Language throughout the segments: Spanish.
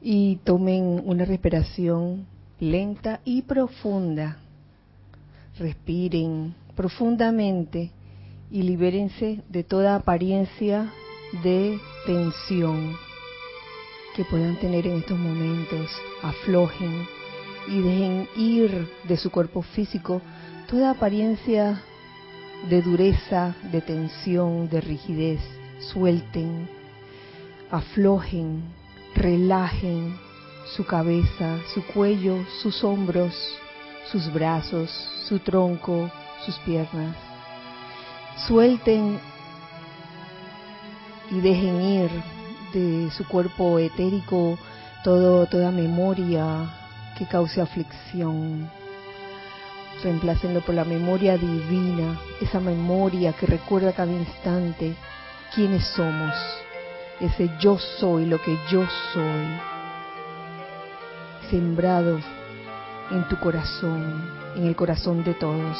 Y tomen una respiración lenta y profunda. Respiren profundamente y libérense de toda apariencia de tensión que puedan tener en estos momentos. Aflojen y dejen ir de su cuerpo físico toda apariencia de dureza, de tensión, de rigidez. Suelten, aflojen, relajen su cabeza, su cuello, sus hombros, sus brazos, su tronco, sus piernas. Suelten y dejen ir de su cuerpo etérico todo, toda memoria que cause aflicción. Reemplácenlo por la memoria divina, esa memoria que recuerda cada instante quiénes somos, ese yo soy lo que yo soy, sembrado en tu corazón, en el corazón de todos.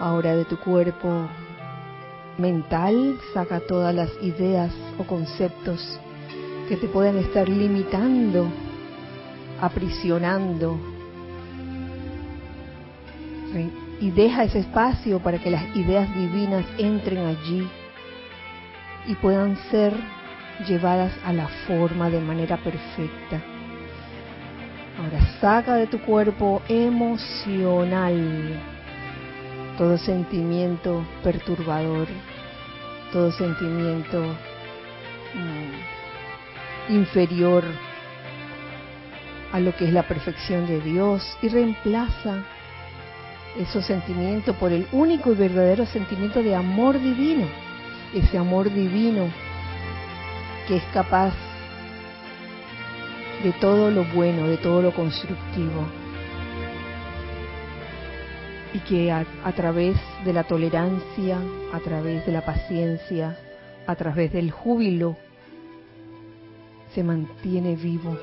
Ahora de tu cuerpo mental saca todas las ideas o conceptos que te pueden estar limitando, aprisionando. Y deja ese espacio para que las ideas divinas entren allí y puedan ser llevadas a la forma de manera perfecta. Ahora saca de tu cuerpo emocional todo sentimiento perturbador, todo sentimiento mm, inferior a lo que es la perfección de Dios y reemplaza esos sentimientos por el único y verdadero sentimiento de amor divino, ese amor divino que es capaz de todo lo bueno, de todo lo constructivo y que a, través de la tolerancia, a través de la paciencia, a través del júbilo, se mantiene vivo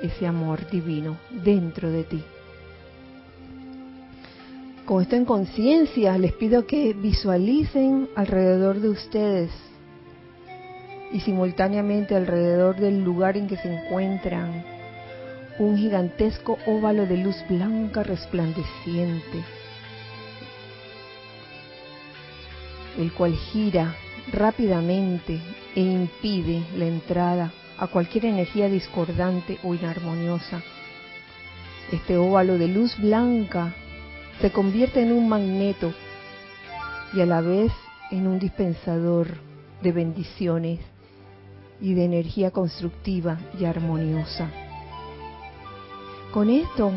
ese amor divino dentro de ti. Con esto en conciencia, les pido que visualicen alrededor de ustedes y simultáneamente alrededor del lugar en que se encuentran un gigantesco óvalo de luz blanca resplandeciente el cual gira rápidamente e impide la entrada a cualquier energía discordante o inarmoniosa. Este óvalo de luz blanca se convierte en un magneto y a la vez en un dispensador de bendiciones y de energía constructiva y armoniosa. Con esto,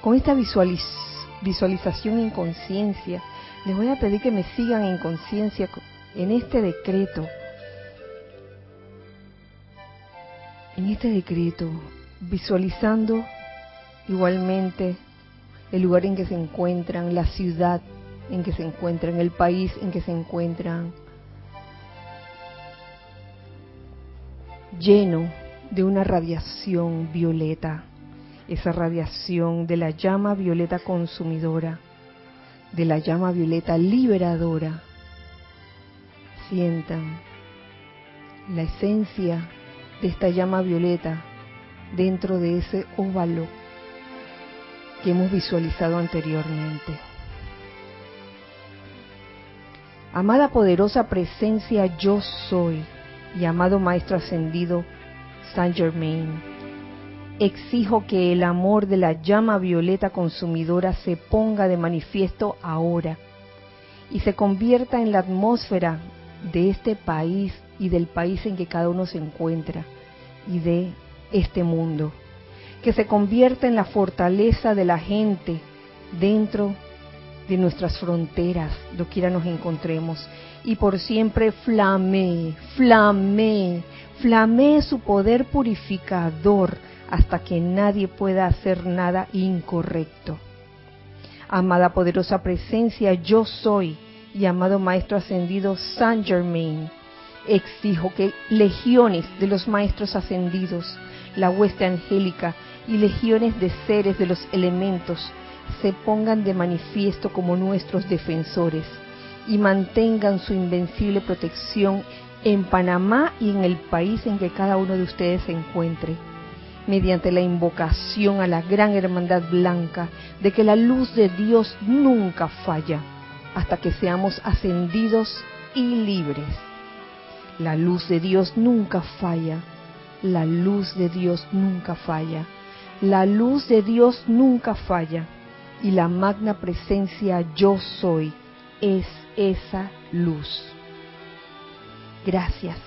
con esta visualización en conciencia, les voy a pedir que me sigan en conciencia en este decreto. En este decreto, visualizando igualmente el lugar en que se encuentran, la ciudad en que se encuentran, el país en que se encuentran, lleno de una radiación violeta, esa radiación de la llama violeta consumidora de la llama violeta liberadora. Sientan la esencia de esta llama violeta dentro de ese óvalo que hemos visualizado anteriormente. Amada poderosa presencia yo soy y amado Maestro Ascendido Saint Germain, exijo que el amor de la llama violeta consumidora se ponga de manifiesto ahora y se convierta en la atmósfera de este país y del país en que cada uno se encuentra y de este mundo. Que se convierta en la fortaleza de la gente dentro de nuestras fronteras, doquiera nos encontremos. Y por siempre flame, flame, flame su poder purificador hasta que nadie pueda hacer nada incorrecto. Amada poderosa presencia, yo soy, y amado Maestro Ascendido Saint Germain, exijo que legiones de los Maestros Ascendidos, la hueste angélica y legiones de seres de los elementos se pongan de manifiesto como nuestros defensores y mantengan su invencible protección en Panamá y en el país en que cada uno de ustedes se encuentre, mediante la invocación a la gran hermandad blanca de que la luz de Dios nunca falla hasta que seamos ascendidos y libres. La luz de Dios nunca falla, la luz de Dios nunca falla, la luz de Dios nunca falla y la magna presencia yo soy es esa luz. Gracias.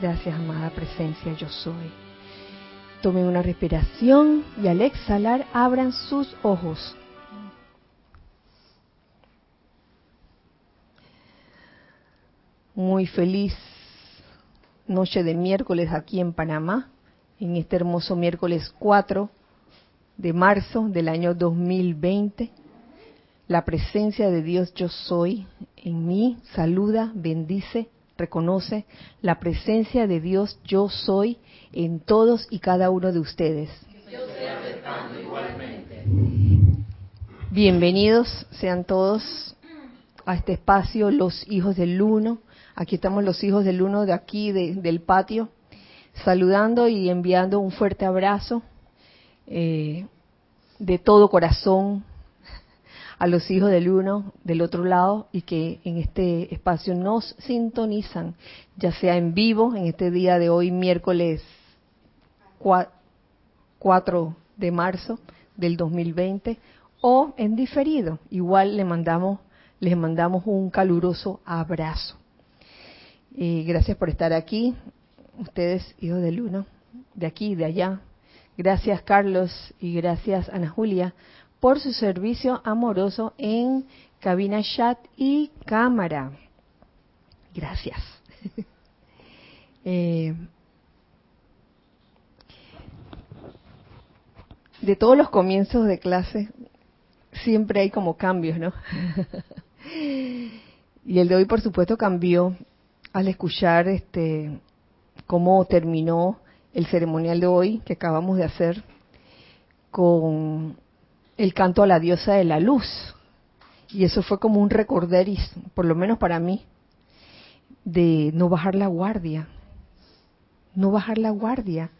Gracias, amada presencia, yo soy. Tomen una respiración y al exhalar abran sus ojos. Muy feliz noche de miércoles aquí en Panamá, en este hermoso miércoles 4 de marzo del año 2020. La presencia de Dios yo soy en mí saluda, bendice reconoce la presencia de Dios yo soy en todos y cada uno de ustedes. Bienvenidos sean todos a este espacio, los hijos del uno. Aquí estamos los hijos del uno de aquí, del patio, saludando y enviando un fuerte abrazo eh, de todo corazón a los hijos del uno del otro lado y que en este espacio nos sintonizan, ya sea en vivo, en este día de hoy, miércoles 4 de marzo del 2020, o en diferido. Igual le mandamos, les mandamos un caluroso abrazo. Y gracias por estar aquí, ustedes, hijos del uno, de aquí y de allá. Gracias, Carlos, y gracias, Ana Julia, por su servicio amoroso en cabina chat y cámara. Gracias. Eh, de todos los comienzos de clase siempre hay como cambios, ¿no? y el de hoy, por supuesto, cambió al escuchar este cómo terminó el ceremonial de hoy que acabamos de hacer con el canto a la diosa de la luz. Y eso fue como un recorderis, por lo menos para mí, de no bajar la guardia. No bajar la guardia.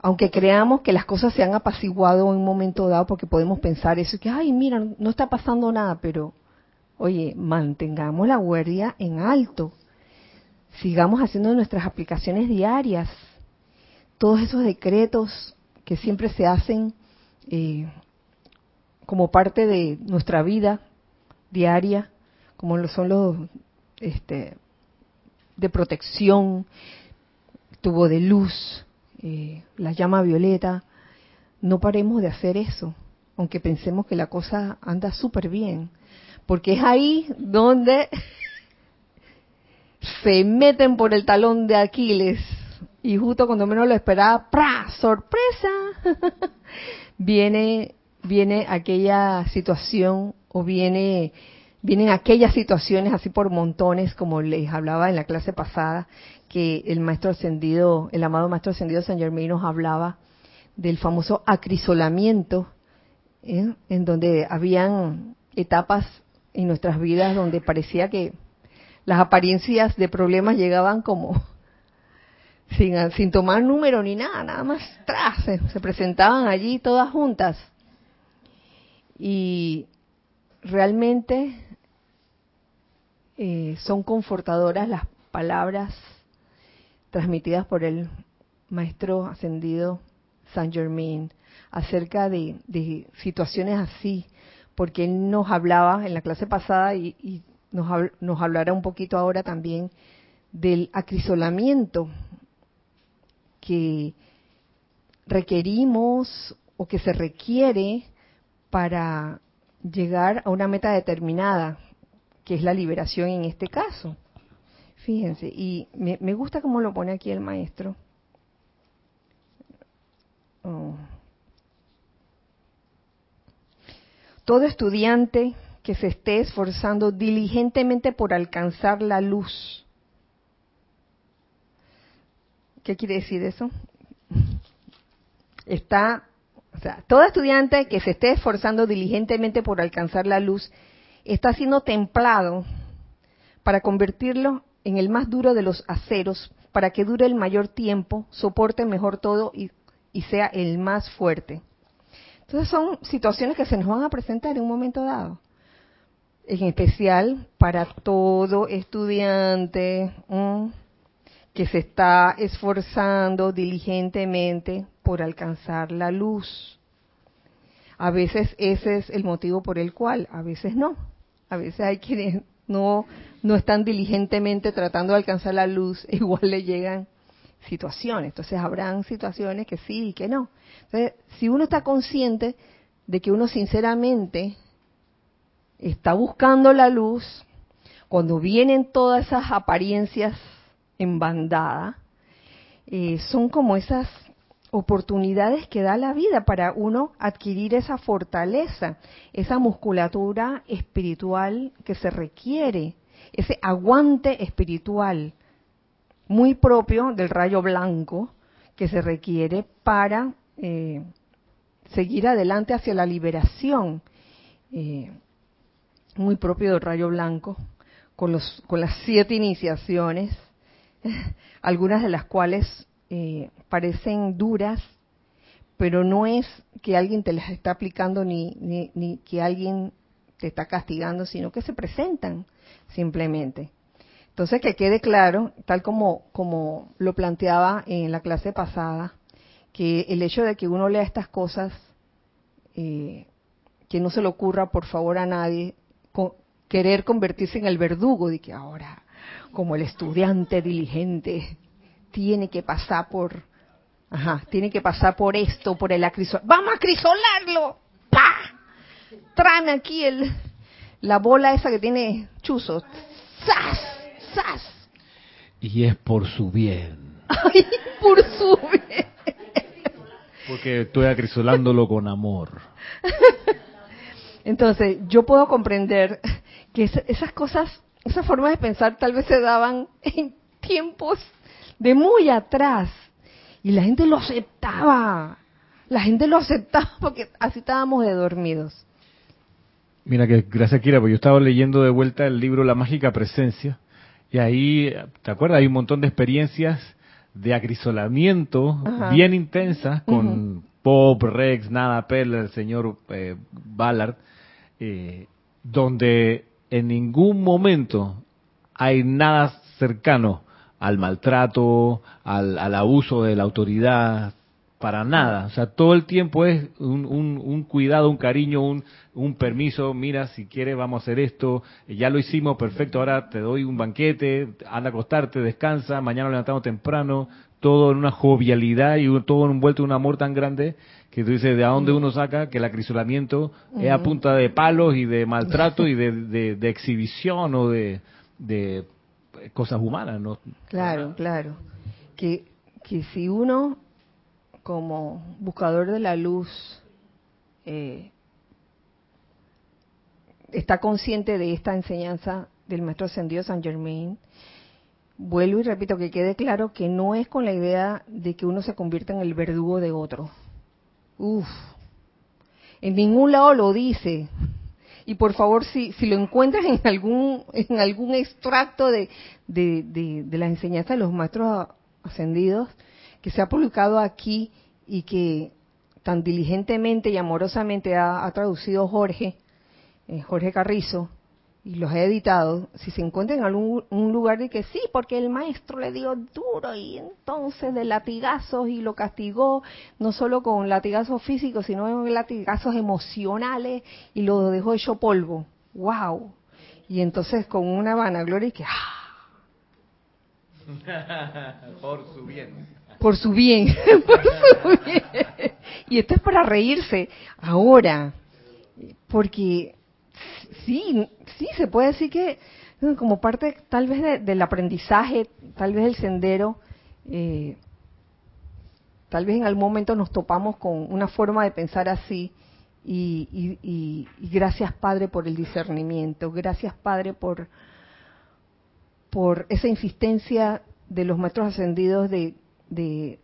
Aunque creamos que las cosas se han apaciguado en un momento dado, porque podemos pensar eso, que, ay, mira, no está pasando nada, pero, oye, mantengamos la guardia en alto. Sigamos haciendo nuestras aplicaciones diarias. Todos esos decretos que siempre se hacen eh, como parte de nuestra vida diaria, como lo son los este, de protección, tubo de luz, eh, la llama violeta, no paremos de hacer eso, aunque pensemos que la cosa anda súper bien, porque es ahí donde se meten por el talón de Aquiles y justo cuando menos lo esperaba, ¡pra! ¡Sorpresa! viene viene aquella situación o viene vienen aquellas situaciones así por montones como les hablaba en la clase pasada que el maestro ascendido, el amado maestro ascendido San Germain nos hablaba del famoso acrisolamiento ¿eh? en donde habían etapas en nuestras vidas donde parecía que las apariencias de problemas llegaban como sin, sin tomar número ni nada, nada más tras, se presentaban allí todas juntas. Y realmente eh, son confortadoras las palabras transmitidas por el maestro ascendido Saint Germain acerca de, situaciones así, porque él nos hablaba en la clase pasada y, y nos, nos hablará un poquito ahora también del acrisolamiento que requerimos o que se requiere para llegar a una meta determinada, que es la liberación en este caso. Fíjense, y me, gusta cómo lo pone aquí el maestro. Oh. Todo estudiante que se esté esforzando diligentemente por alcanzar la luz. ¿Qué quiere decir eso? Está o sea, todo estudiante que se esté esforzando diligentemente por alcanzar la luz está siendo templado para convertirlo en el más duro de los aceros para que dure el mayor tiempo, soporte mejor todo y, y sea el más fuerte. Entonces son situaciones que se nos van a presentar en un momento dado. En especial para todo estudiante que se está esforzando diligentemente por alcanzar la luz. A veces ese es el motivo por el cual, a veces no. A veces hay quienes no, no están diligentemente tratando de alcanzar la luz, igual le llegan situaciones. Entonces habrán situaciones que sí y que no. Entonces, si uno está consciente de que uno sinceramente está buscando la luz, cuando vienen todas esas apariencias en bandada, eh, son como esas oportunidades que da la vida para uno adquirir esa fortaleza, esa musculatura espiritual que se requiere, ese aguante espiritual muy propio del rayo blanco que se requiere para eh, seguir adelante hacia la liberación, eh, muy propio del rayo blanco, con, los, con las siete iniciaciones, algunas de las cuales eh, parecen duras, pero no es que alguien te las está aplicando ni, ni, que alguien te está castigando, sino que se presentan simplemente. Entonces, que quede claro, tal como, como lo planteaba en la clase pasada, que el hecho de que uno lea estas cosas, eh, que no se le ocurra, por favor, a nadie, querer convertirse en el verdugo de que ahora, como el estudiante diligente, tiene que pasar por, ajá, tiene que pasar por esto, por el acrisol. ¡Vamos a acrisolarlo! ¡Pah! Tráeme aquí el, la bola esa que tiene chuzos. ¡Sas! ¡Sas! Y es por su bien. ¡Ay, por su bien! Porque estoy acrisolándolo con amor. Entonces, yo puedo comprender que esas cosas, esas formas de pensar tal vez se daban en tiempos de muy atrás. Y la gente lo aceptaba. La gente lo aceptaba porque así estábamos de dormidos. Mira que gracias Kira, porque yo estaba leyendo de vuelta el libro La mágica presencia y ahí, ¿te acuerdas? Hay un montón de experiencias de acrisolamiento bien intensas con Pop, Rex, Nada, Perla, el señor eh, Ballard, eh, donde en ningún momento hay nada cercano al maltrato, al, abuso de la autoridad, para nada. O sea, todo el tiempo es un, cuidado, un cariño, un, un, permiso. Mira, si quieres, vamos a hacer esto. Ya lo hicimos, perfecto. Ahora te doy un banquete, anda a acostarte, descansa. Mañana levantamos temprano. Todo en una jovialidad y todo envuelto en un amor tan grande que tú dices, ¿de dónde uno saca que el acrisolamiento es a punta de palos y de maltrato y de, de exhibición o de, cosas humanas, ¿no? Claro, claro. Que, que si uno, como buscador de la luz, eh, está consciente de esta enseñanza del maestro ascendido San Germain, vuelvo y repito que quede claro que no es con la idea de que uno se convierta en el verdugo de otro. Uf, en ningún lado lo dice. Y por favor si, lo encuentras en algún en algún extracto de, de, de, la enseñanza de los maestros ascendidos que se ha publicado aquí y que tan diligentemente y amorosamente ha, traducido Jorge, eh, Jorge Carrizo, y los he editado, si se encuentran en algún un lugar de que sí, porque el maestro le dio duro y entonces de latigazos y lo castigó, no solo con latigazos físicos, sino con latigazos emocionales y lo dejó hecho polvo. ¡Wow! Y entonces con una vanagloria y que ¡ah! Por su bien. Por su bien, por su bien. Y esto es para reírse ahora, porque sí, sí, se puede decir que como parte tal vez del aprendizaje, tal vez el sendero, eh, tal vez en algún momento nos topamos con una forma de pensar así y, gracias Padre por el discernimiento, gracias Padre por, por esa insistencia de los maestros ascendidos de, de,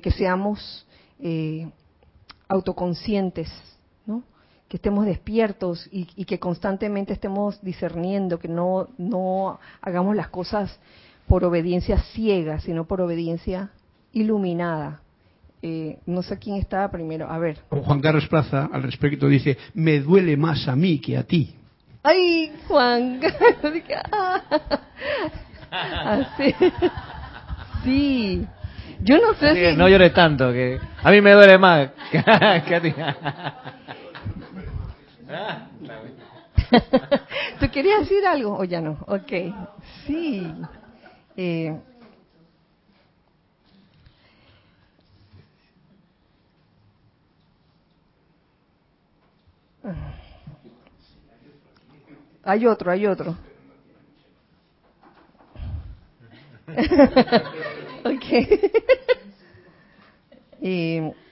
que seamos eh, autoconscientes que estemos despiertos y, que constantemente estemos discerniendo, que no, no hagamos las cosas por obediencia ciega, sino por obediencia iluminada. Eh, no sé quién estaba primero. A ver. Juan Carlos Plaza al respecto dice, me duele más a mí que a ti. Ay, Juan. Así. Sí. Yo no sé si... No llores tanto, que a mí me duele más que a ti. ¿Tú querías decir algo o ya no? Ok. Sí. Eh, hay otro, hay otro. ok. y,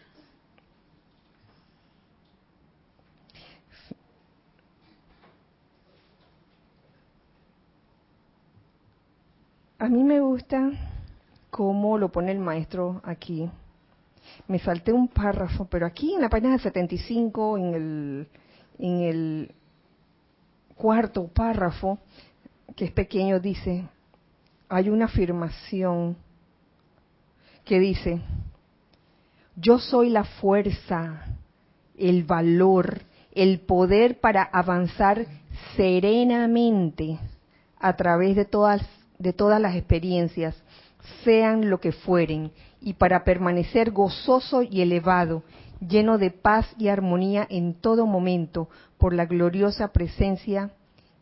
a mí me gusta cómo lo pone el maestro aquí. Me salté un párrafo, pero aquí en la página 75, en el, en el cuarto párrafo, que es pequeño, dice, hay una afirmación que dice, yo soy la fuerza, el valor, el poder para avanzar serenamente a través de todas, de todas las experiencias, sean lo que fueren, y para permanecer gozoso y elevado, lleno de paz y armonía en todo momento, por la gloriosa presencia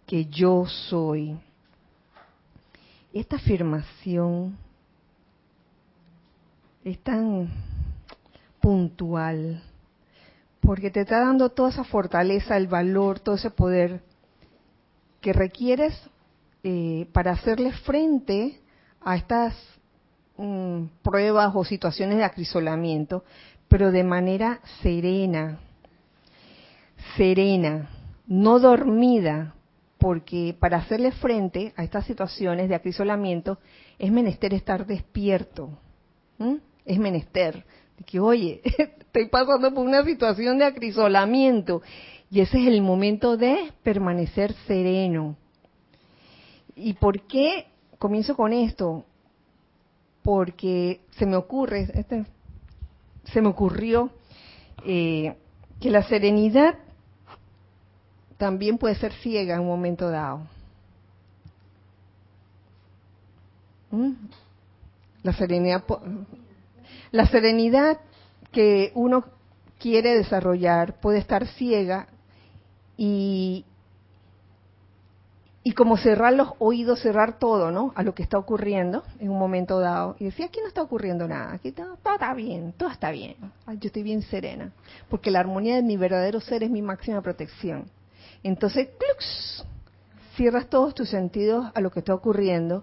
que yo soy. Esta afirmación es tan puntual, porque te está dando toda esa fortaleza, el valor, todo ese poder que requieres eh, para hacerle frente a estas mm, pruebas o situaciones de acrisolamiento, pero de manera serena, serena, no dormida, porque para hacerle frente a estas situaciones de acrisolamiento es menester estar despierto, es menester de que, oye, estoy pasando por una situación de acrisolamiento y ese es el momento de permanecer sereno. ¿Y por qué comienzo con esto? Porque se me ocurre, este, se me ocurrió eh, que la serenidad también puede ser ciega en un momento dado. ¿Mm? La serenidad, la serenidad que uno quiere desarrollar puede estar ciega y, y como cerrar los oídos, cerrar todo, ¿no? A lo que está ocurriendo en un momento dado. Y decir, aquí no está ocurriendo nada, aquí todo, está bien, todo está bien. yo estoy bien serena, porque la armonía de mi verdadero ser es mi máxima protección. Entonces, ¡clux! cierras todos tus sentidos a lo que está ocurriendo,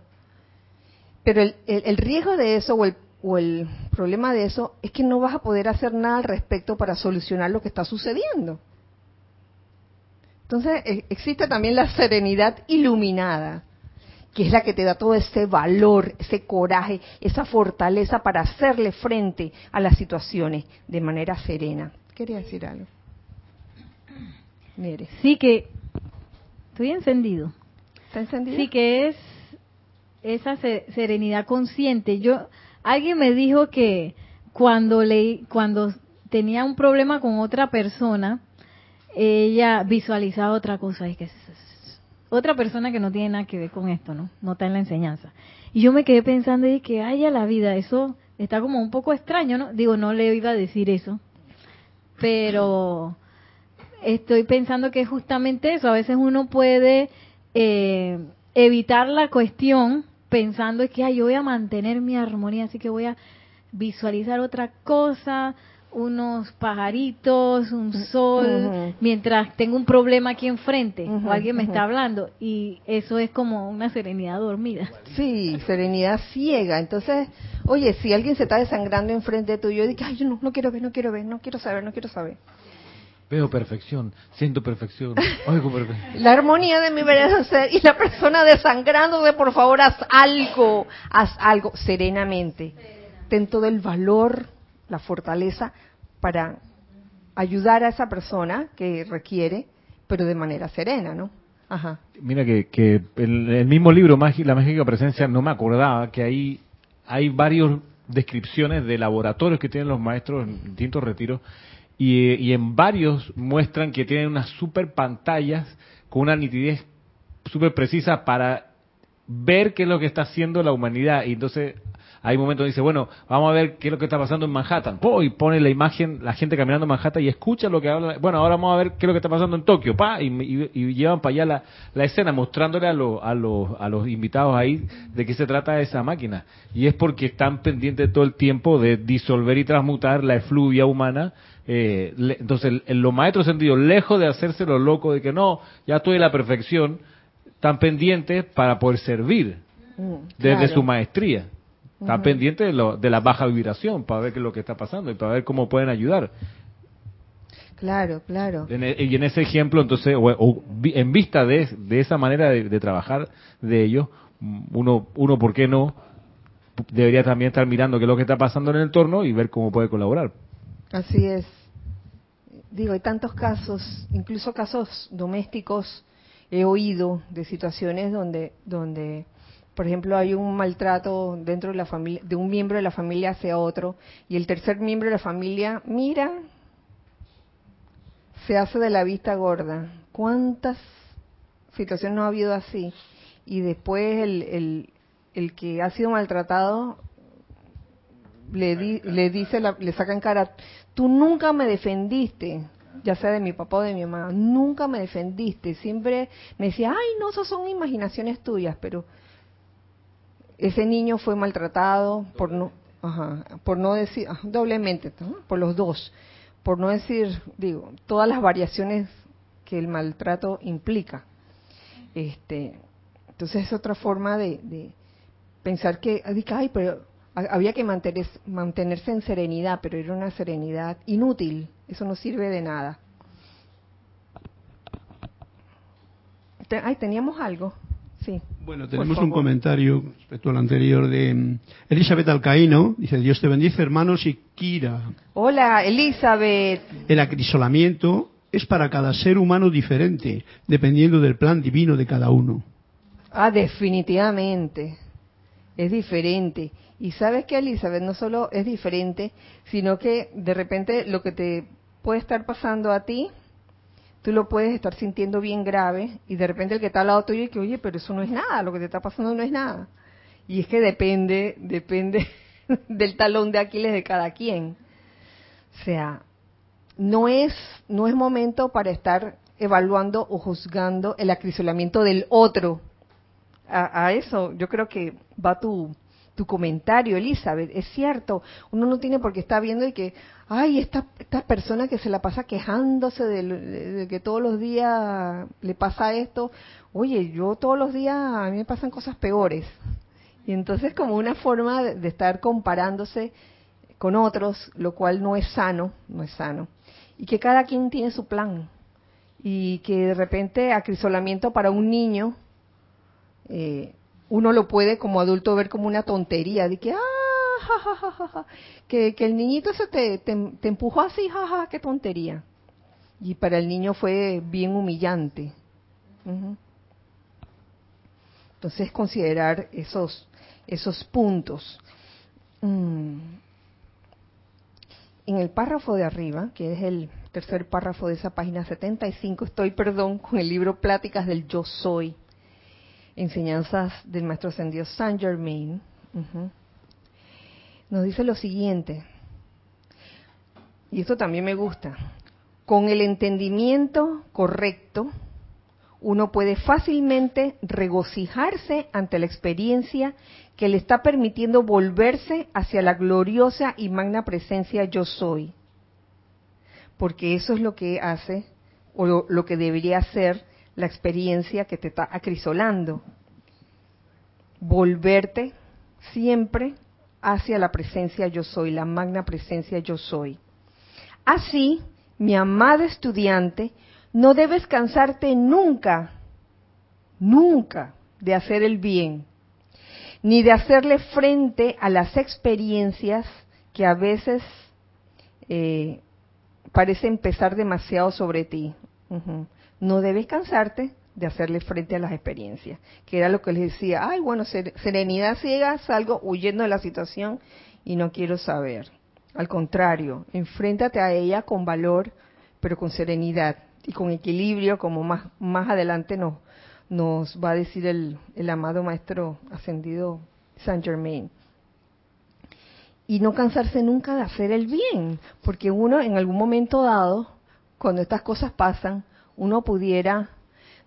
pero el, riesgo de eso o el, o el problema de eso es que no vas a poder hacer nada al respecto para solucionar lo que está sucediendo. Entonces, e, existe también la serenidad iluminada, que es la que te da todo ese valor, ese coraje, esa fortaleza para hacerle frente a las situaciones de manera serena. Quería decir algo. Sí que estoy encendido. ¿Está encendido? Sí que es esa serenidad consciente. Yo alguien me dijo que cuando leí cuando tenía un problema con otra persona, ella visualizaba otra cosa, es que otra persona que no tiene nada que ver con esto, ¿no? No está en la enseñanza. Y yo me quedé pensando y que haya la vida, eso está como un poco extraño, ¿no? Digo, no le iba a decir eso, pero estoy pensando que es justamente eso. A veces uno puede eh, evitar la cuestión pensando que yo voy a mantener mi armonía, así que voy a visualizar otra cosa, unos pajaritos, un sol, mientras tengo un problema aquí enfrente o alguien me está hablando y eso es como una serenidad dormida. Sí, serenidad ciega. Entonces, oye, si alguien se está desangrando enfrente tuyo, yo digo, ay, yo no, no quiero ver, no quiero ver, no quiero saber, no quiero saber. Veo perfección, siento perfección, oigo perfección. La armonía de mi verdadero ser y la persona desangrándose, por favor, haz algo, haz algo serenamente. Ten todo el valor, la fortaleza para ayudar a esa persona que requiere, pero de manera serena, ¿no? Ajá. Mira que, que el, el mismo libro, La Mágica Presencia, no me acordaba que ahí hay varias descripciones de laboratorios que tienen los maestros en distintos retiros y, en varios muestran que tienen unas super pantallas con una nitidez súper precisa para ver qué es lo que está haciendo la humanidad. Y entonces hay momentos donde dice, bueno, vamos a ver qué es lo que está pasando en Manhattan. y pone la imagen, la gente caminando en Manhattan y escucha lo que habla. Bueno, ahora vamos a ver qué es lo que está pasando en Tokio. Pa, y, llevan para allá la, la escena mostrándole a, a, los, a los invitados ahí de qué se trata esa máquina. Y es porque están pendientes todo el tiempo de disolver y transmutar la efluvia humana eh, entonces, en los maestros sentidos, lejos de hacerse lo loco de que no, ya estoy en la perfección, están pendientes para poder servir mm, desde su maestría. Están pendientes de, de la baja vibración para ver qué es lo que está pasando y para ver cómo pueden ayudar. Claro, claro. E, y en ese ejemplo, entonces, o, en vista de, de esa manera de, trabajar de ellos, uno, uno, ¿por qué no? Debería también estar mirando qué es lo que está pasando en el entorno y ver cómo puede colaborar. Así es. Digo, hay tantos casos, incluso casos domésticos he oído de situaciones donde, donde, por ejemplo, hay un maltrato dentro de la familia, de un miembro de la familia hacia otro, y el tercer miembro de la familia mira, se hace de la vista gorda. ¿Cuántas situaciones no ha habido así? Y después el, el, que ha sido maltratado le, le dice, le saca en cara, tú nunca me defendiste, ya sea de mi papá o de mi mamá, nunca me defendiste, siempre me decía, ay, no, eso son imaginaciones tuyas, pero ese niño fue maltratado por no, ajá, por no decir, doblemente, por los dos, por no decir, digo, todas las variaciones que el maltrato implica. Este, entonces es otra forma de, de pensar que, ay, pero había que mantenerse en serenidad, pero era una serenidad inútil, eso no sirve de nada. Ay, teníamos algo. Sí. Bueno, tenemos un comentario respecto al anterior de mm, Elizabeth Alcaíno. Dice, Dios te bendice, hermanos, y Kira. Hola, Elizabeth. El acrisolamiento es para cada ser humano diferente, dependiendo del plan divino de cada uno. Ah, definitivamente. Es diferente. Y sabes que Elizabeth no solo es diferente, sino que de repente lo que te puede estar pasando a ti, tú lo puedes estar sintiendo bien grave y de repente el que está al lado tuyo dice que, oye, pero eso no es nada, lo que te está pasando no es nada. Y es que depende, depende del talón de Aquiles de cada quien. O sea, no es, no es momento para estar evaluando o juzgando el acrisolamiento del otro. A, a eso yo creo que va tu, tu comentario, Elizabeth. Es cierto, uno no tiene por qué estar viendo y que, ay, esta, esta persona que se la pasa quejándose de, que todos los días le pasa esto. Oye, yo todos los días a mí me pasan cosas peores. Y entonces como una forma de, estar comparándose con otros, lo cual no es sano, no es sano. Y que cada quien tiene su plan. Y que de repente acrisolamiento para un niño eh, uno lo puede como adulto ver como una tontería, de que, ah, que, que, el niñito se te, te, empujó así, jaja, qué tontería. Y para el niño fue bien humillante. Entonces considerar esos, esos puntos. Mm. En el párrafo de arriba, que es el tercer párrafo de esa página 75, estoy, perdón, con el libro Pláticas del Yo Soy enseñanzas del maestro ascendido Saint Germain, nos dice lo siguiente, y esto también me gusta, con el entendimiento correcto, uno puede fácilmente regocijarse ante la experiencia que le está permitiendo volverse hacia la gloriosa y magna presencia yo soy. Porque eso es lo que hace, o lo, lo que debería hacer la experiencia que te está acrisolando. Volverte siempre hacia la presencia yo soy, la magna presencia yo soy. Así, mi amado estudiante, no debes cansarte nunca, nunca de hacer el bien, ni de hacerle frente a las experiencias que a veces eh, parece empezar demasiado sobre ti. No debes cansarte de hacerle frente a las experiencias, que era lo que les decía, ay, bueno, serenidad ciega, salgo huyendo de la situación y no quiero saber. Al contrario, enfréntate a ella con valor, pero con serenidad y con equilibrio, como más, más adelante nos, nos va a decir el, el amado Maestro Ascendido Saint Germain. Y no cansarse nunca de hacer el bien, porque uno en algún momento dado, cuando estas cosas pasan, uno pudiera,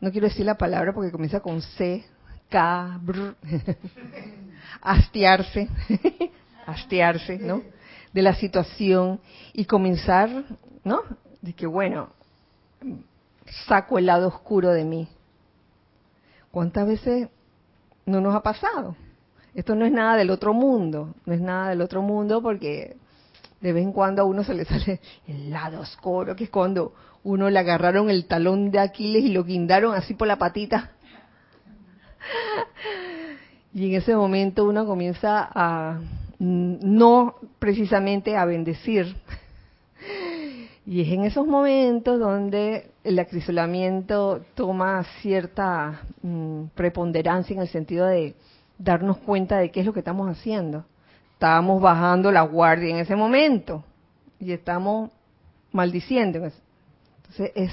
no quiero decir la palabra porque comienza con C, K, brr, hastiarse, hastiarse, ¿no? De la situación y comenzar, ¿no? De que, bueno, saco el lado oscuro de mí. ¿Cuántas veces no nos ha pasado? Esto no es nada del otro mundo, no es nada del otro mundo porque de vez en cuando a uno se le sale el lado oscuro, que es cuando uno le agarraron el talón de Aquiles y lo guindaron así por la patita. Y en ese momento uno comienza a no precisamente a bendecir. Y es en esos momentos donde el acrisolamiento toma cierta mm, preponderancia en el sentido de darnos cuenta de qué es lo que estamos haciendo. Estábamos bajando la guardia en ese momento y estamos maldiciendo. Entonces es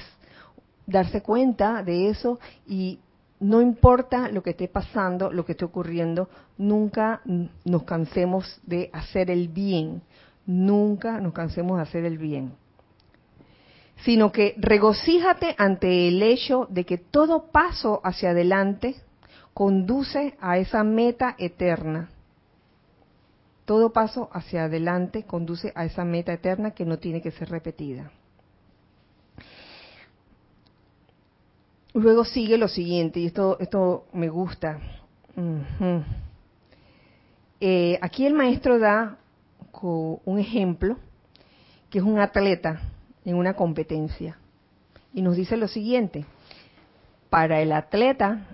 darse cuenta de eso y no importa lo que esté pasando, lo que esté ocurriendo, nunca nos cansemos de hacer el bien, nunca nos cansemos de hacer el bien, sino que regocíjate ante el hecho de que todo paso hacia adelante conduce a esa meta eterna. Todo paso hacia adelante conduce a esa meta eterna que no tiene que ser repetida. Luego sigue lo siguiente, y esto, esto me gusta. Eh, aquí el maestro da un ejemplo, que es un atleta en una competencia. Y nos dice lo siguiente, para el atleta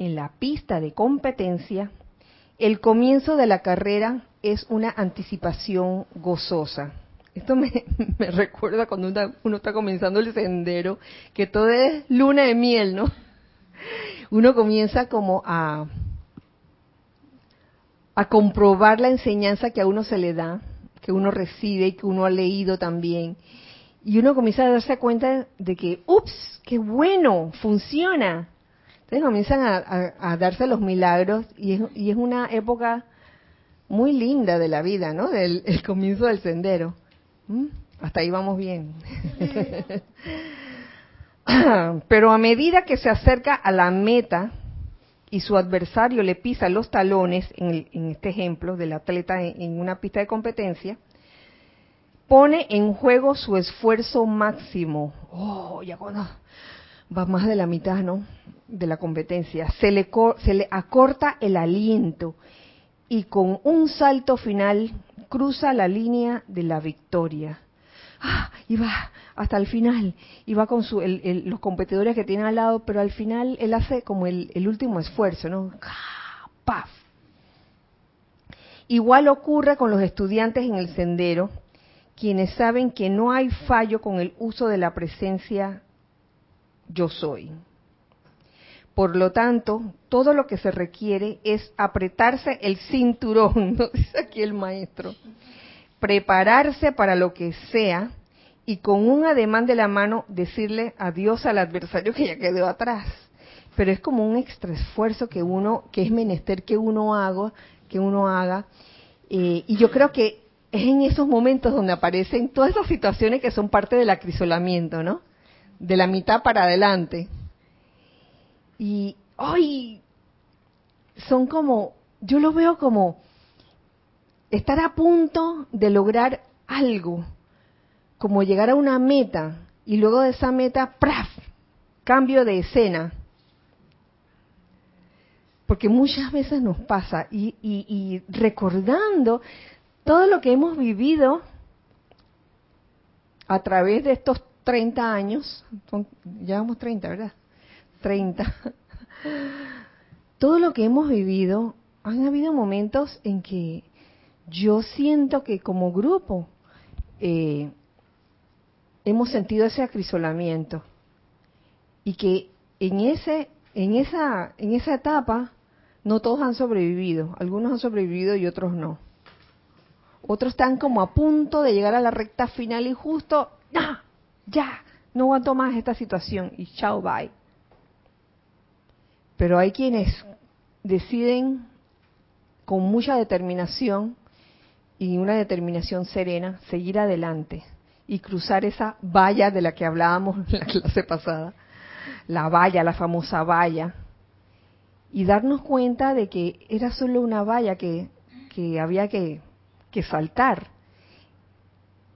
en la pista de competencia, el comienzo de la carrera es una anticipación gozosa. Esto me, recuerda cuando uno, está comenzando el sendero, que todo es luna de miel, ¿no? Uno comienza como a, comprobar la enseñanza que a uno se le da, que uno recibe y que uno ha leído también. Y uno comienza a darse cuenta de que, ups, qué bueno, funciona. Entonces comienzan a, darse los milagros y es, y es, una época muy linda de la vida, ¿no? Del el comienzo del sendero. ¿Mm? Hasta ahí vamos bien. Pero a medida que se acerca a la meta y su adversario le pisa los talones, en, este ejemplo del atleta en, una pista de competencia, pone en juego su esfuerzo máximo. Oh, ya cuando va más de la mitad, ¿no? De la competencia. Se le, se le acorta el aliento y con un salto final cruza la línea de la victoria. Ah, y va hasta el final, y va con su, los competidores que tiene al lado, pero al final él hace como el, último esfuerzo, ¿no? ¡Paf! Igual ocurre con los estudiantes en el sendero, quienes saben que no hay fallo con el uso de la presencia yo soy. Por lo tanto, todo lo que se requiere es apretarse el cinturón, ¿no? dice aquí el maestro, prepararse para lo que sea y con un ademán de la mano decirle adiós al adversario que ya quedó atrás. Pero es como un extra esfuerzo que uno, que es menester que uno haga, que uno haga. Eh, y yo creo que es en esos momentos donde aparecen todas esas situaciones que son parte del acrisolamiento, ¿no? De la mitad para adelante y hoy son como, yo lo veo como estar a punto de lograr algo, como llegar a una meta y luego de esa meta, ¡praf! Cambio de escena. Porque muchas veces nos pasa y, y, recordando todo lo que hemos vivido a través de estos 30 años, llevamos 30, ¿verdad? 30. Todo lo que hemos vivido, han habido momentos en que yo siento que como grupo eh, hemos sentido ese acrisolamiento y que en ese en esa en esa etapa no todos han sobrevivido, algunos han sobrevivido y otros no. Otros están como a punto de llegar a la recta final y justo, ¡ah! ya, no aguanto más esta situación y chao, bye. Pero hay quienes deciden con mucha determinación y una determinación serena seguir adelante y cruzar esa valla de la que hablábamos en la clase pasada, la valla, la famosa valla, y darnos cuenta de que era solo una valla que, que había que, que saltar.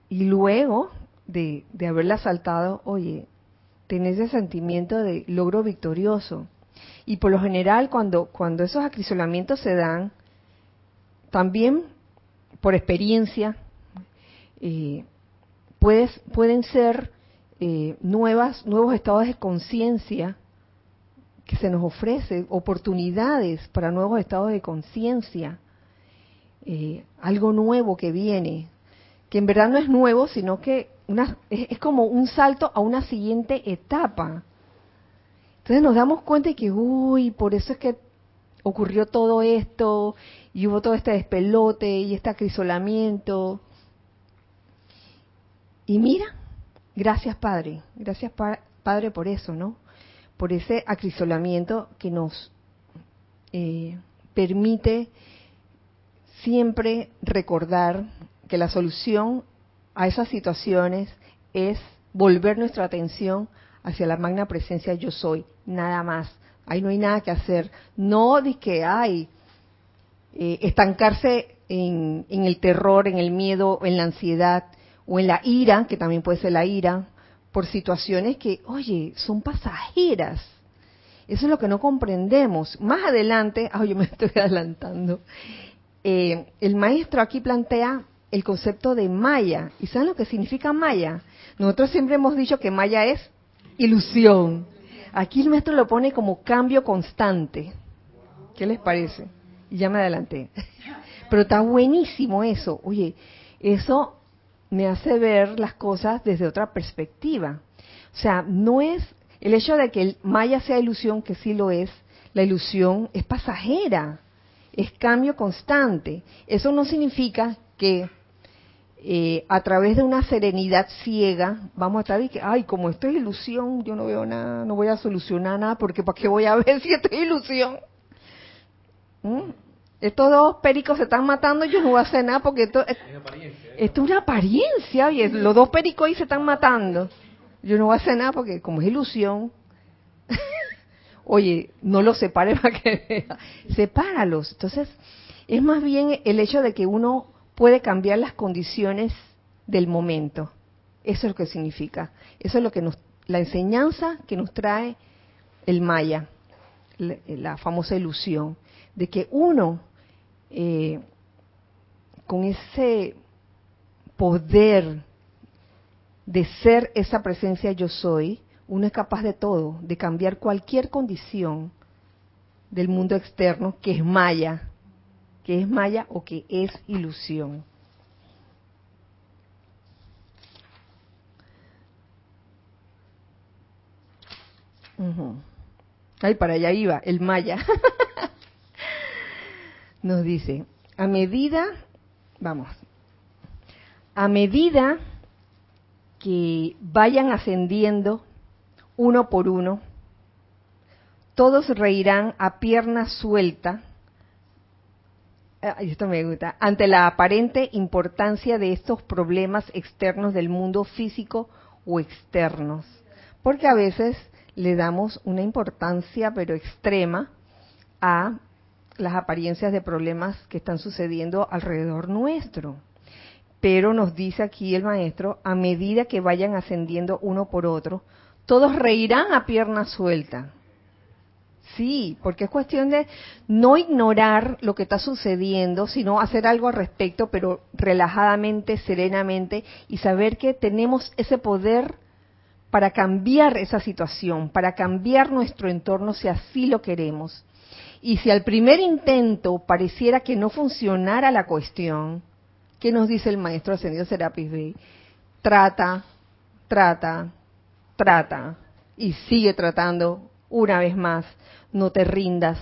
Y luego de, de haberla saltado, oye, tener ese sentimiento de logro victorioso. Y por lo general, cuando, cuando esos acrisolamientos se dan, también por experiencia, eh, pueden ser eh, nuevas, nuevos estados de conciencia que se nos ofrece, oportunidades para nuevos estados de conciencia, eh, algo nuevo que viene, que en verdad no es nuevo, sino que una, es, como un salto a una siguiente etapa. Entonces nos damos cuenta de que, uy, por eso es que ocurrió todo esto y hubo todo este despelote y este acrisolamiento. Y mira, gracias Padre, gracias Padre por eso, ¿no? Por ese acrisolamiento que nos eh, permite siempre recordar que la solución a esas situaciones es volver nuestra atención hacia la magna presencia yo soy, nada más. Ahí no hay nada que hacer. No de que hay eh, estancarse en, el terror, en el miedo, en la ansiedad o en la ira, que también puede ser la ira, por situaciones que, oye, son pasajeras. Eso es lo que no comprendemos. Más adelante, ah, yo me estoy adelantando, eh, el maestro aquí plantea el concepto de Maya. ¿Y saben lo que significa Maya? Nosotros siempre hemos dicho que Maya es ilusión. Aquí el maestro lo pone como cambio constante. ¿Qué les parece? Y ya me adelanté. Pero está buenísimo eso. Oye, eso me hace ver las cosas desde otra perspectiva. O sea, no es el hecho de que el Maya sea ilusión, que sí lo es, la ilusión es pasajera, es cambio constante. Eso no significa que eh, a través de una serenidad ciega, vamos a estar y que, ay, como esto es ilusión, yo no veo nada, no voy a solucionar nada, porque ¿para qué voy a ver si esto es ilusión? ¿Mm? Estos dos pericos se están matando, yo no voy a hacer nada porque esto, es, esto es una apariencia, los dos pericos ahí se están matando. Yo no voy a hacer nada porque como es ilusión, oye, no los separes para que vea, sepáralos. Entonces, es más bien el hecho de que uno puede cambiar las condiciones del momento. Eso es lo que significa. Eso es lo que nos, la enseñanza que nos trae el Maya, la, famosa ilusión, de que uno, eh, con ese poder de ser esa presencia yo soy, uno es capaz de todo, de cambiar cualquier condición del mundo externo que es Maya, que es maya o que es ilusión. Ay, para allá iba, el maya. Nos dice, a medida, vamos, a medida que vayan ascendiendo uno por uno, todos reirán a pierna suelta esto me gusta, ante la aparente importancia de estos problemas externos del mundo físico o externos. Porque a veces le damos una importancia, pero extrema, a las apariencias de problemas que están sucediendo alrededor nuestro. Pero nos dice aquí el maestro, a medida que vayan ascendiendo uno por otro, todos reirán a pierna suelta. Sí, porque es cuestión de no ignorar lo que está sucediendo, sino hacer algo al respecto, pero relajadamente, serenamente, y saber que tenemos ese poder para cambiar esa situación, para cambiar nuestro entorno si así lo queremos. Y si al primer intento pareciera que no funcionara la cuestión, ¿qué nos dice el maestro ascendido Serapis Bey? Trata, trata, trata y sigue tratando una vez más. No te rindas,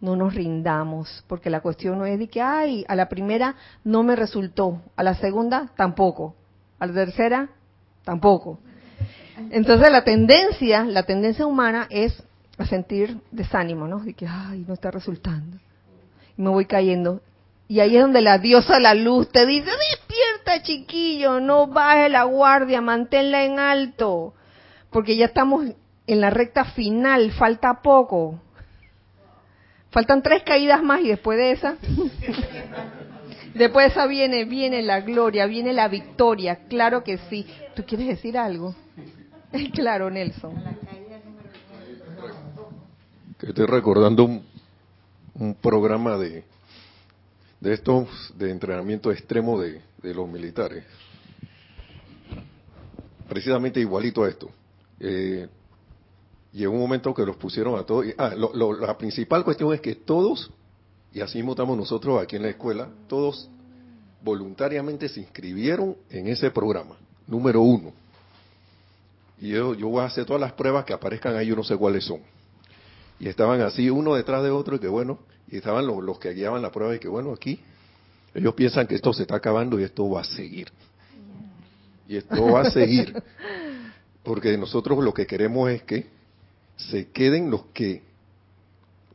no nos rindamos, porque la cuestión no es de que, ay, a la primera no me resultó, a la segunda tampoco, a la tercera tampoco. Entonces la tendencia, la tendencia humana es a sentir desánimo, ¿no? De que, ay, no está resultando. Y me voy cayendo. Y ahí es donde la diosa la luz te dice, despierta chiquillo, no bajes la guardia, manténla en alto, porque ya estamos en la recta final, falta poco. Faltan tres caídas más y después de esa, después de esa viene, viene la gloria, viene la victoria, claro que sí. ¿Tú quieres decir algo? Claro, Nelson. estoy recordando un, un programa de, de estos de entrenamiento extremo de, los militares. Precisamente igualito a esto. Eh, llegó un momento que los pusieron a todos. ah, la principal cuestión es que todos, y así mismo estamos nosotros aquí en la escuela, todos voluntariamente se inscribieron en ese programa, número uno. Y yo, yo voy a hacer todas las pruebas que aparezcan ahí, yo no sé cuáles son. Y estaban así, uno detrás de otro, y que bueno, y estaban los, los que guiaban la prueba, y que bueno, aquí ellos piensan que esto se está acabando y esto va a seguir. Y esto va a seguir. Porque nosotros lo que queremos es que se queden los que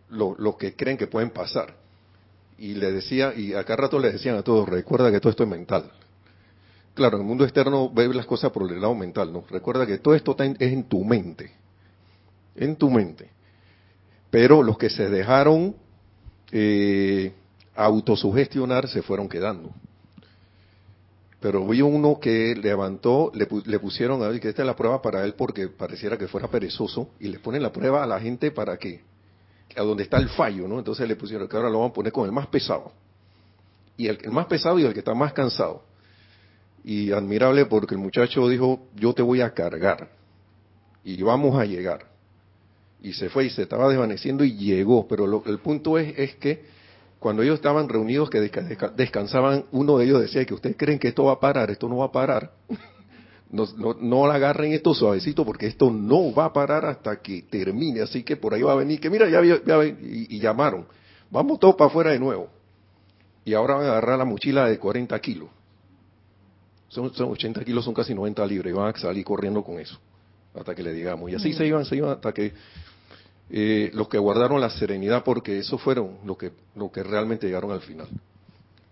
los que creen que pueden pasar. Y le decía, y acá rato le decían a todos, recuerda que todo esto es mental. Claro, en el mundo externo ve las cosas por el lado mental, ¿no? Recuerda que todo esto es en tu mente. En tu mente. Pero los que se dejaron eh, autosugestionar se fueron quedando. Pero vi uno que levantó, le, le pusieron, a que esta es la prueba para él porque pareciera que fuera perezoso, y le ponen la prueba a la gente para que, a donde está el fallo, ¿no? Entonces le pusieron que ahora lo van a poner con el más pesado. Y el, el más pesado y el que está más cansado. Y admirable porque el muchacho dijo, yo te voy a cargar. Y vamos a llegar. Y se fue y se estaba desvaneciendo y llegó. Pero el punto es, es que cuando ellos estaban reunidos que descansaban, uno de ellos decía que ustedes creen que esto va a parar, esto no va a parar. No, no, no agarren esto suavecito porque esto no va a parar hasta que termine. Así que por ahí va a venir, que mira, ya, ya y, y, llamaron. Vamos todos para afuera de nuevo. Y ahora van a agarrar la mochila de 40 kilos. Son, son 80 kilos, son casi 90 libras y van a salir corriendo con eso. Hasta que le digamos. Y así se iban, se iban hasta que eh, los que guardaron la serenidad, porque eso fueron los que, lo que realmente llegaron al final.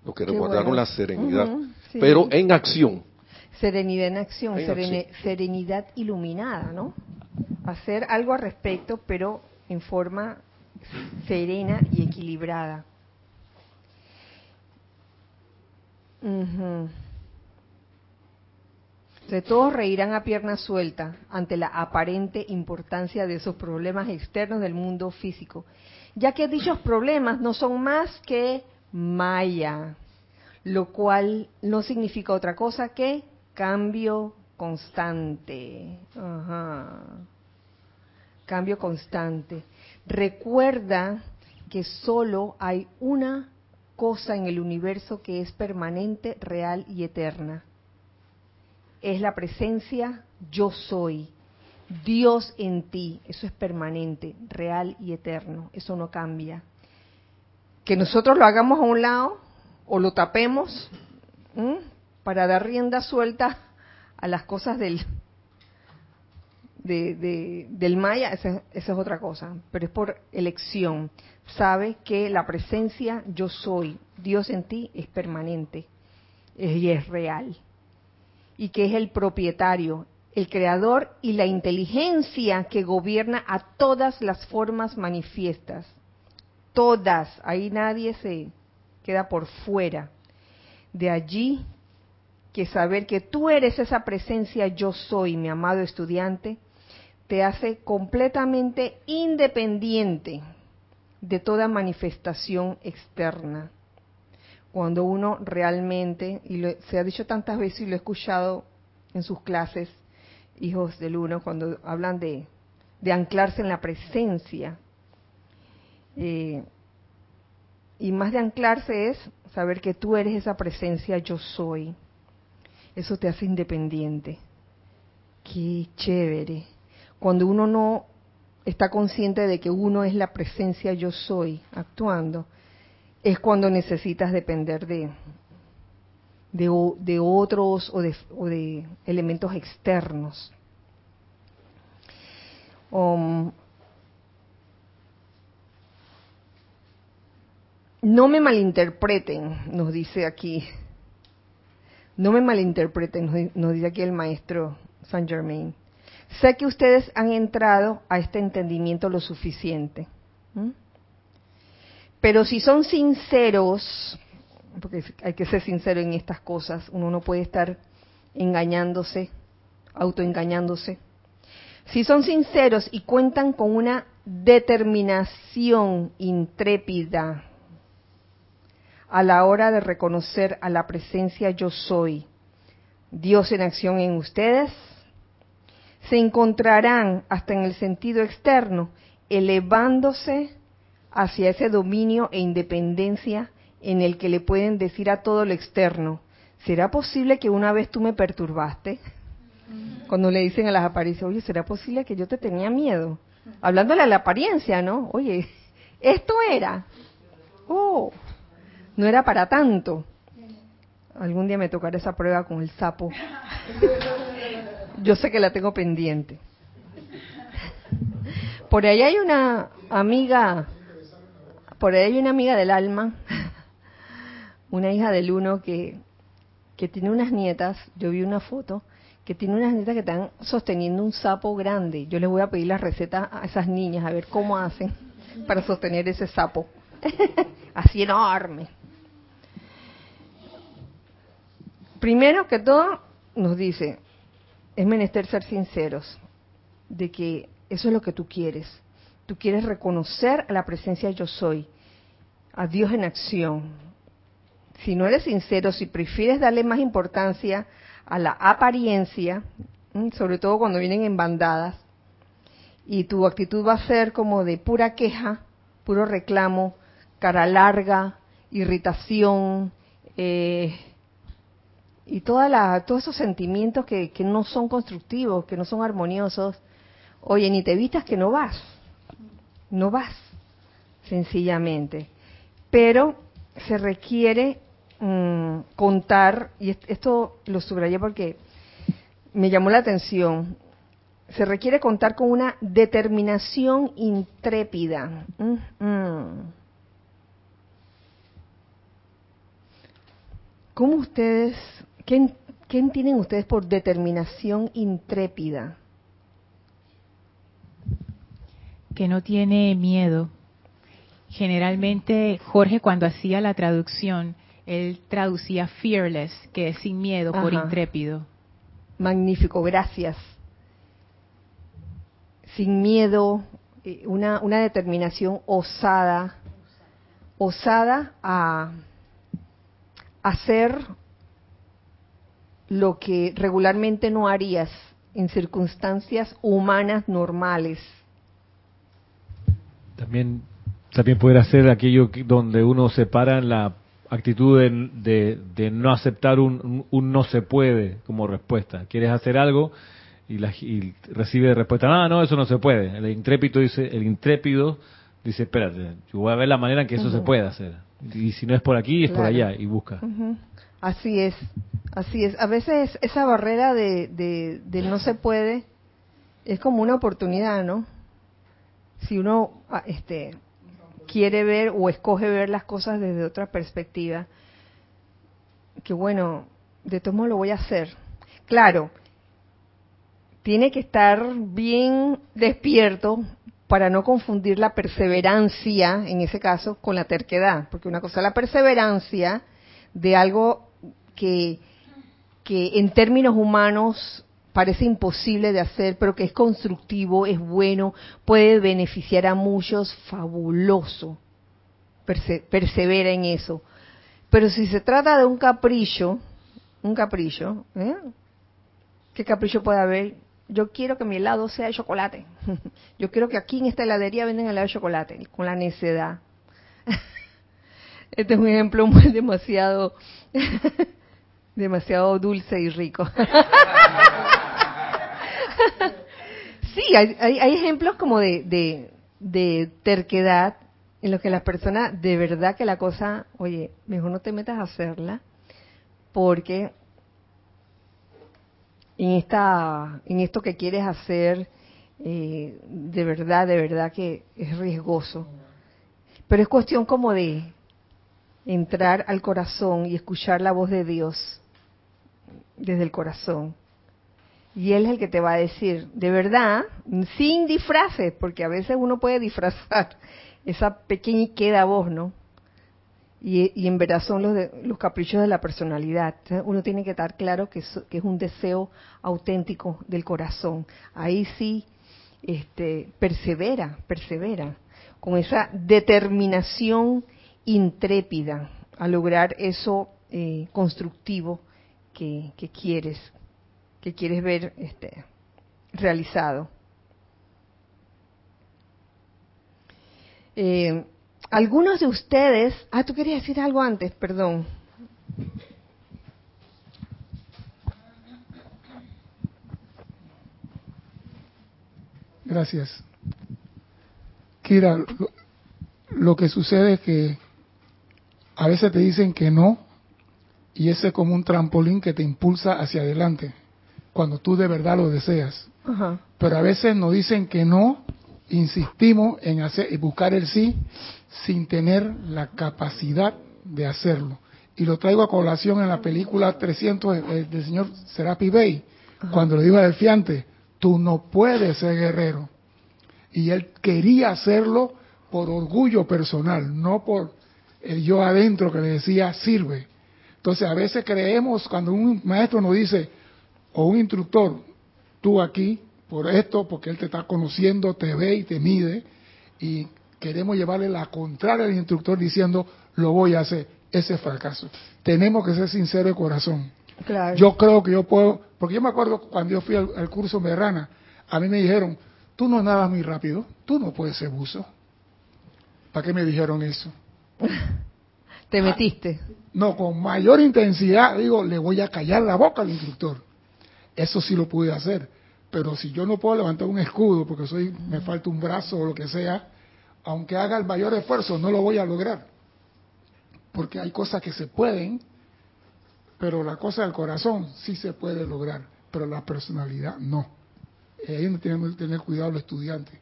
Los que guardaron la serenidad, pero en acción. Serenidad en acción, serenidad iluminada, ¿no? Hacer algo al respecto, pero en forma serena y equilibrada. De todos reirán a pierna suelta ante la aparente importancia de esos problemas externos del mundo físico, ya que dichos problemas no son más que maya, lo cual no significa otra cosa que cambio constante. Cambio constante. Recuerda que solo hay una cosa en el universo que es permanente, real y eterna es la presencia yo soy. Dios en ti, eso es permanente, real y eterno, eso no cambia. Que nosotros lo hagamos a un lado o lo tapemos para dar rienda suelta a las cosas del, del Maya, esa, esa, es otra cosa, pero es por elección. Sabe que la presencia yo soy, Dios en ti, es permanente y es real y que es el propietario, el creador y la inteligencia que gobierna a todas las formas manifiestas. Todas, ahí nadie se queda por fuera. De allí que saber que tú eres esa presencia yo soy, mi amado estudiante, te hace completamente independiente de toda manifestación externa cuando uno realmente, y se ha dicho tantas veces y lo he escuchado en sus clases, hijos del uno, cuando hablan de, anclarse en la presencia. Eh, y más de anclarse es saber que tú eres esa presencia, yo soy. Eso te hace independiente. Qué chévere. Cuando uno no está consciente de que uno es la presencia yo soy actuando, es cuando necesitas depender de, de, otros o de, o de, elementos externos. Um, no me malinterpreten, nos dice aquí. No me malinterpreten, nos dice aquí el maestro Saint Germain. Sé que ustedes han entrado a este entendimiento lo suficiente. Pero si son sinceros, porque hay que ser sincero en estas cosas, uno no puede estar engañándose, autoengañándose. Si son sinceros y cuentan con una determinación intrépida a la hora de reconocer a la presencia yo soy, Dios en acción en ustedes, se encontrarán hasta en el sentido externo, elevándose hacia ese dominio e independencia en el que le pueden decir a todo lo externo, ¿será posible que una vez tú me perturbaste? Cuando le dicen a las apariencias, oye, ¿será posible que yo te tenía miedo? Hablándole a la apariencia, ¿no? Oye, esto era. Oh, no era para tanto. Algún día me tocará esa prueba con el sapo. Yo sé que la tengo pendiente. Por ahí hay una amiga, por ahí hay una amiga del alma, una hija del uno que, que tiene unas nietas, yo vi una foto, que tiene unas nietas que están sosteniendo un sapo grande. Yo les voy a pedir la receta a esas niñas, a ver cómo hacen para sostener ese sapo. Así enorme. Primero que todo, nos dice, es menester ser sinceros de que eso es lo que tú quieres. Tú quieres reconocer a la presencia yo soy, a Dios en acción. Si no eres sincero, si prefieres darle más importancia a la apariencia, sobre todo cuando vienen en bandadas, y tu actitud va a ser como de pura queja, puro reclamo, cara larga, irritación, eh, y toda la, todos esos sentimientos que, que no son constructivos, que no son armoniosos, oye, ni te vistas que no vas, no vas, sencillamente. Pero se requiere mm, contar, y esto lo subrayé porque me llamó la atención, se requiere contar con una determinación intrépida. Mm. ¿Cómo ustedes ¿Qué, entienden ustedes por determinación intrépida? Que no tiene miedo. Generalmente Jorge cuando hacía la traducción, él traducía fearless, que es sin miedo, por intrépido. Magnífico, gracias. Sin miedo, eh, una, una determinación osada, osada a hacer lo que regularmente no harías en circunstancias humanas normales. También, también poder hacer aquello donde uno separa la actitud de, de, no aceptar un, un, no se puede como respuesta. Quieres hacer algo y, la, y recibe respuesta, no, no, eso no se puede. El intrépido dice, el intrépido dice, espérate, yo voy a ver la manera en que eso se puede hacer. Y si no es por aquí, es por allá, y busca. Así es, así es. A veces esa barrera de, de, no se puede es como una oportunidad, ¿no? Si uno ah, este, quiere ver o escoge ver las cosas desde otra perspectiva, que bueno, de todos modos lo voy a hacer. Claro, tiene que estar bien despierto para no confundir la perseverancia, en ese caso, con la terquedad, porque una cosa es la perseverancia de algo que, que en términos humanos parece imposible de hacer, pero que es constructivo, es bueno, puede beneficiar a muchos, fabuloso. persevera en eso. Pero si se trata de un capricho, un capricho, ¿eh? ¿qué capricho puede haber? Yo quiero que mi helado sea de chocolate. Yo quiero que aquí en esta heladería venden helado de chocolate, con la necedad. Este es un ejemplo muy demasiado demasiado dulce y rico. Sí, hay, hay, hay ejemplos como de, de, terquedad en los que las personas, de verdad que la cosa, oye, mejor no te metas a hacerla, porque en esta, en esto que quieres hacer, eh, de verdad, de verdad que es riesgoso. Pero es cuestión como de entrar al corazón y escuchar la voz de Dios desde el corazón. Y Él es el que te va a decir, de verdad, sin disfraces, porque a veces uno puede disfrazar esa pequeña y queda voz, ¿no? Y, en verdad son los, los caprichos de la personalidad. uno tiene que estar claro que es, que es un deseo auténtico del corazón. Ahí sí, este, persevera, persevera, con esa determinación intrépida a lograr eso eh, constructivo que, quieres, que quieres ver este, realizado. Eh, algunos de ustedes, ah, tú querías decir algo antes, perdón. Gracias. Kira, lo, que sucede es que a veces te dicen que no y ese es como un trampolín que te impulsa hacia adelante cuando tú de verdad lo deseas. Pero a veces nos dicen que no, insistimos en hacer y buscar el sí sin tener la capacidad de hacerlo. Y lo traigo a colación en la película 300 del, señor Serapi Bey, cuando le dijo a Delfiante, tú no puedes ser guerrero. Y él quería hacerlo por orgullo personal, no por el yo adentro que le decía, sirve. Entonces a veces creemos cuando un maestro nos dice, o un instructor, tú aquí, por esto, porque él te está conociendo, te ve y te mide, y queremos llevarle la contraria al instructor diciendo, lo voy a hacer. Ese fracaso. Tenemos que ser sinceros de corazón. Yo creo que yo puedo, porque yo me acuerdo cuando yo fui al, curso Merrana, a mí me dijeron, tú no nadas muy rápido, tú no puedes ser buzo. ¿Para qué me dijeron eso? Te metiste. no, con mayor intensidad digo, le voy a callar la boca al instructor. Eso sí lo pude hacer. Pero si yo no puedo levantar un escudo porque soy, me falta un brazo o lo que sea, aunque haga el mayor esfuerzo, no lo voy a lograr. Porque hay cosas que se pueden pero la cosa del corazón sí se puede lograr, pero la personalidad no. Ahí donde tenemos que tener cuidado los estudiantes,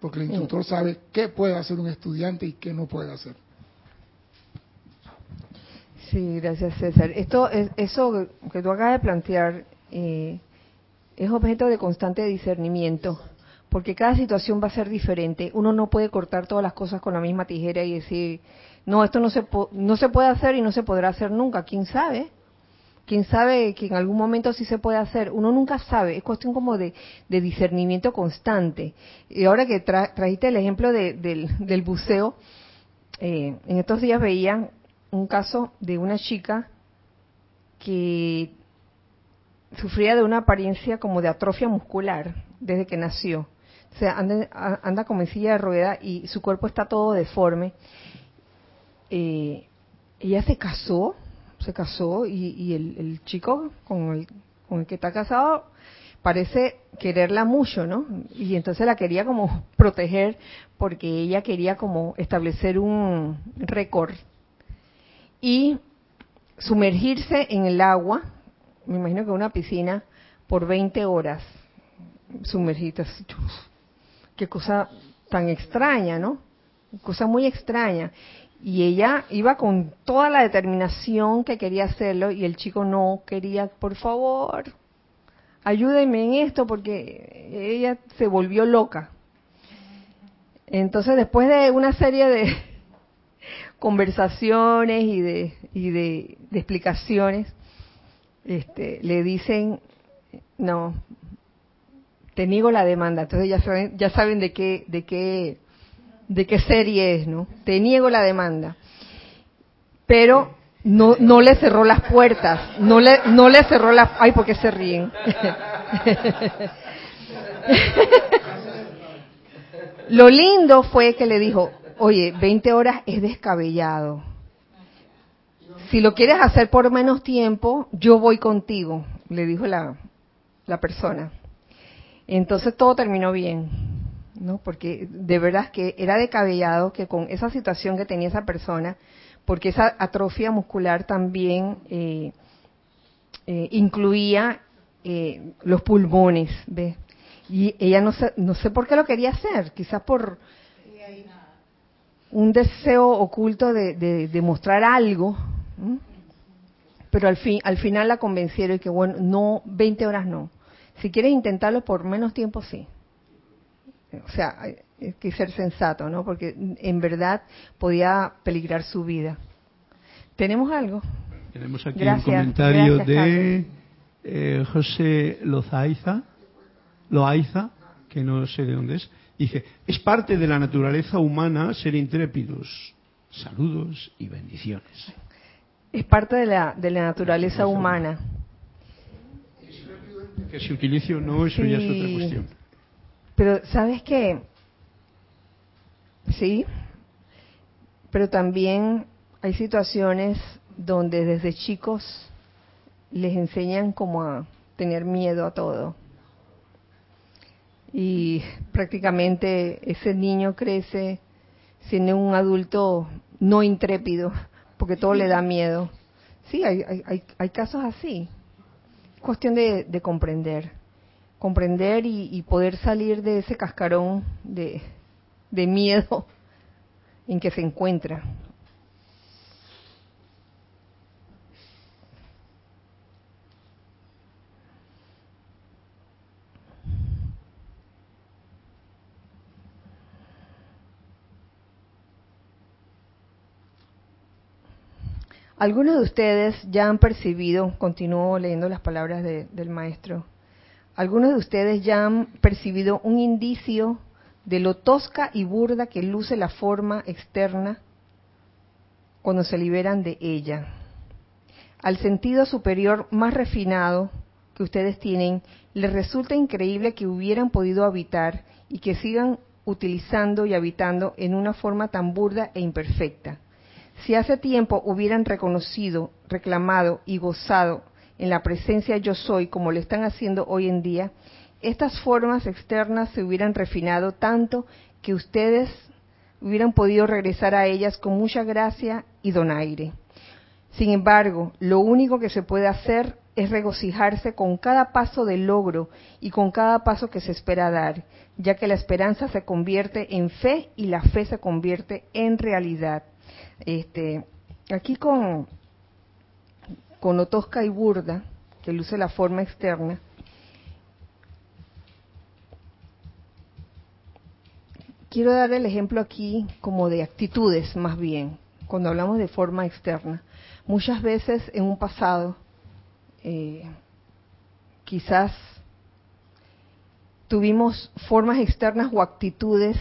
porque el instructor sabe qué puede hacer un estudiante y qué no puede hacer. Sí, gracias César. Esto, eso que tú acabas de plantear eh, es objeto de constante discernimiento, porque cada situación va a ser diferente. Uno no puede cortar todas las cosas con la misma tijera y decir, no, esto no se, no se puede hacer y no se podrá hacer nunca. ¿Quién sabe? quién sabe que en algún momento sí se puede hacer. Uno nunca sabe, es cuestión como de, discernimiento constante. Y ahora que trajiste el ejemplo del, buceo, eh, en estos días veía un caso de una chica que sufría de una apariencia como de atrofia muscular desde que nació. O sea, anda, anda como en silla de rueda y su cuerpo está todo deforme. Eh, ella se casó se casó y, el, chico con el, con el que está casado parece quererla mucho, ¿no? Y entonces la quería como proteger porque ella quería como establecer un récord y sumergirse en el agua, me imagino que una piscina, por 20 horas sumergidas. Qué cosa tan extraña, ¿no? Cosa muy extraña. Y ella iba con toda la determinación que quería hacerlo y el chico no quería, por favor, ayúdenme en esto porque ella se volvió loca. Entonces después de una serie de conversaciones y de, y de, explicaciones, este, le dicen, no, te niego la demanda. Entonces ya saben, de qué, de qué de qué serie es, ¿no? Te niego la demanda. Pero no, no le cerró las puertas, no le, no le cerró las... Ay, ¿por qué se ríen? Lo lindo fue que le dijo, oye, 20 horas es descabellado. Si lo quieres hacer por menos tiempo, yo voy contigo, le dijo la, la persona. Entonces todo terminó bien, ¿no? Porque de verdad que era descabellado que con esa situación que tenía esa persona, porque esa atrofia muscular también eh, eh, incluía eh, los pulmones, ¿ves? Y ella no sé, no sé por qué lo quería hacer, quizás por un deseo oculto de, de, mostrar algo, pero al, fin, al final la convencieron y que bueno, no, 20 horas no. Si quieres intentarlo por menos tiempo, sí. O sea, hay que ser sensato, ¿no? Porque en verdad podía peligrar su vida. ¿Tenemos algo? Tenemos aquí un comentario de eh, José Lozaiza, Loaiza, que no sé de dónde es. Dice, es parte de la naturaleza humana ser intrépidos. Saludos y bendiciones. Es parte de la, de la naturaleza humana. Que se utilice o no, eso ya es otra cuestión. Pero, ¿sabes qué? Sí, pero también hay situaciones donde desde chicos les enseñan como a tener miedo a todo. Y prácticamente ese niño crece siendo un adulto no intrépido, porque todo le da miedo. Sí, hay, hay, hay casos así. Es cuestión de, de comprender. Comprender y, y, poder salir de ese cascarón de, de miedo en que se encuentra. Algunos de ustedes ya han percibido, continúo leyendo las palabras del maestro, algunos de ustedes ya han percibido un indicio de lo tosca y burda que luce la forma externa cuando se liberan de ella. Al sentido superior más refinado que ustedes tienen, les resulta increíble que hubieran podido habitar y que sigan utilizando y habitando en una forma tan burda e imperfecta si hace tiempo hubieran reconocido, reclamado y gozado en la presencia yo soy como lo están haciendo hoy en día, estas formas externas se hubieran refinado tanto que ustedes hubieran podido regresar a ellas con mucha gracia y donaire. Sin embargo, lo único que se puede hacer es regocijarse con cada paso de logro y con cada paso que se espera dar, ya que la esperanza se convierte en fe y la fe se convierte en realidad. Este, aquí con, Otosca y Burda, que luce la forma externa, quiero dar el ejemplo aquí como de actitudes más bien, cuando hablamos de forma externa. Muchas veces en un pasado, eh, quizás tuvimos formas externas o actitudes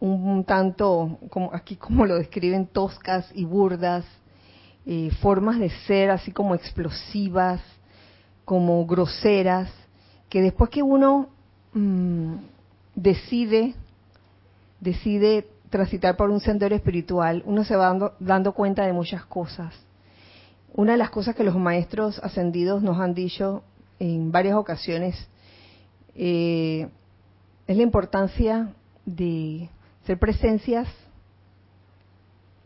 un, tanto, como aquí como lo describen, toscas y burdas, eh, formas de ser así como explosivas, como groseras, que después que uno mm, decide, decide transitar por un sendero espiritual, uno se va dando, dando cuenta de muchas cosas. Una de las cosas que los maestros ascendidos nos han dicho en varias ocasiones eh, es la importancia de ser presencias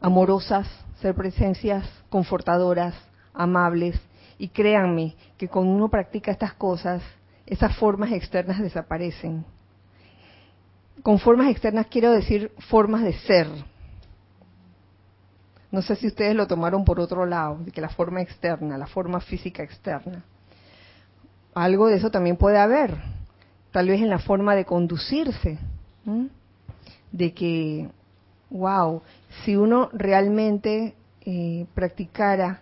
amorosas, ser presencias confortadoras, amables, y créanme que cuando uno practica estas cosas, esas formas externas desaparecen. Con formas externas quiero decir formas de ser. No sé si ustedes lo tomaron por otro lado, de que la forma externa, la forma física externa. Algo de eso también puede haber, tal vez en la forma de conducirse de que, wow, si uno realmente eh, practicara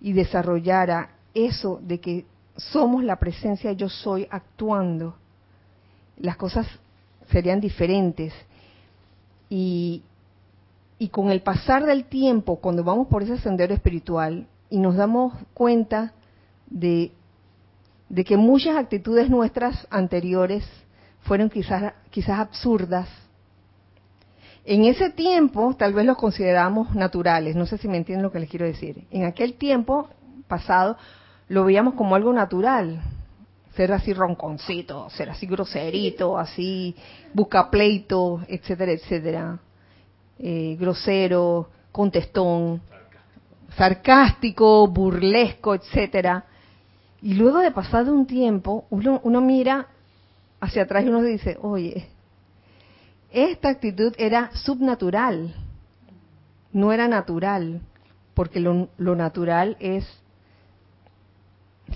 y desarrollara eso de que somos la presencia yo soy actuando, las cosas serían diferentes. Y, y con el pasar del tiempo, cuando vamos por ese sendero espiritual y nos damos cuenta de, de que muchas actitudes nuestras anteriores fueron quizás, quizás absurdas, en ese tiempo tal vez los consideramos naturales, no sé si me entienden lo que les quiero decir. En aquel tiempo pasado lo veíamos como algo natural. ser así ronconcito, ser así groserito, así busca pleito, etcétera, etcétera. Eh, grosero, contestón, sarcástico, burlesco, etcétera. Y luego de pasado un tiempo, uno, uno mira hacia atrás y uno dice, oye, esta actitud era subnatural, no era natural, porque lo, natural es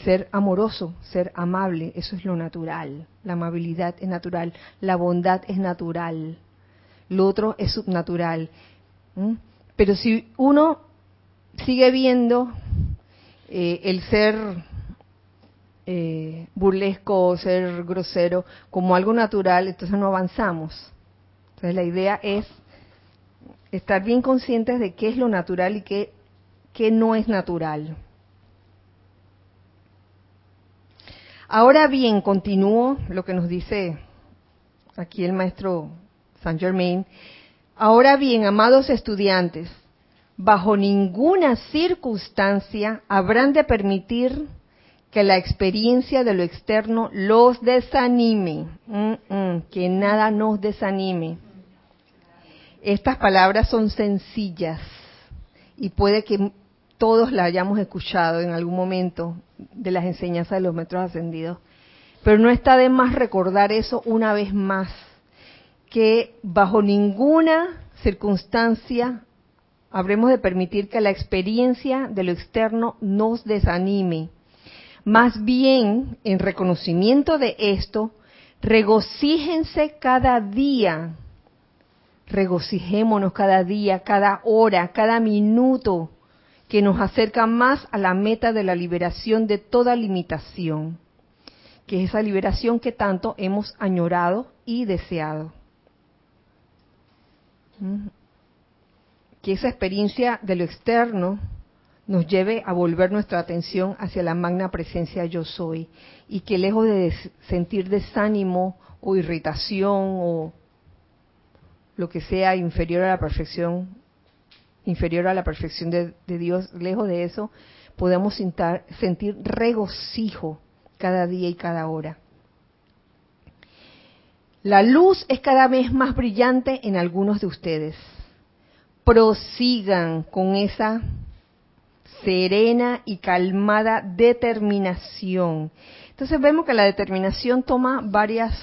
ser amoroso, ser amable, eso es lo natural. La amabilidad es natural, la bondad es natural, lo otro es subnatural. Pero si uno sigue viendo eh, el ser eh, burlesco o ser grosero como algo natural, entonces no avanzamos. Entonces la idea es estar bien conscientes de qué es lo natural y qué, qué no es natural. Ahora bien, continúo lo que nos dice aquí el maestro Saint Germain. Ahora bien, amados estudiantes, bajo ninguna circunstancia habrán de permitir que la experiencia de lo externo los desanime, que nada nos desanime. Estas palabras son sencillas y puede que todos las hayamos escuchado en algún momento de las enseñanzas de los metros ascendidos, pero no está de más recordar eso una vez más, que bajo ninguna circunstancia habremos de permitir que la experiencia de lo externo nos desanime más bien, en reconocimiento de esto, regocíjense cada día. Regocijémonos cada día, cada hora, cada minuto que nos acerca más a la meta de la liberación de toda limitación, que es esa liberación que tanto hemos añorado y deseado. Mm. Que esa experiencia de lo externo nos lleve a volver nuestra atención hacia la magna presencia yo soy y que lejos de sentir desánimo o irritación o lo que sea inferior a la perfección, inferior a la perfección de, Dios, lejos de eso, podamos sentir regocijo cada día y cada hora. La luz es cada vez más brillante en algunos de ustedes. Prosigan con esa serena y calmada determinación. Entonces vemos que la determinación toma varias,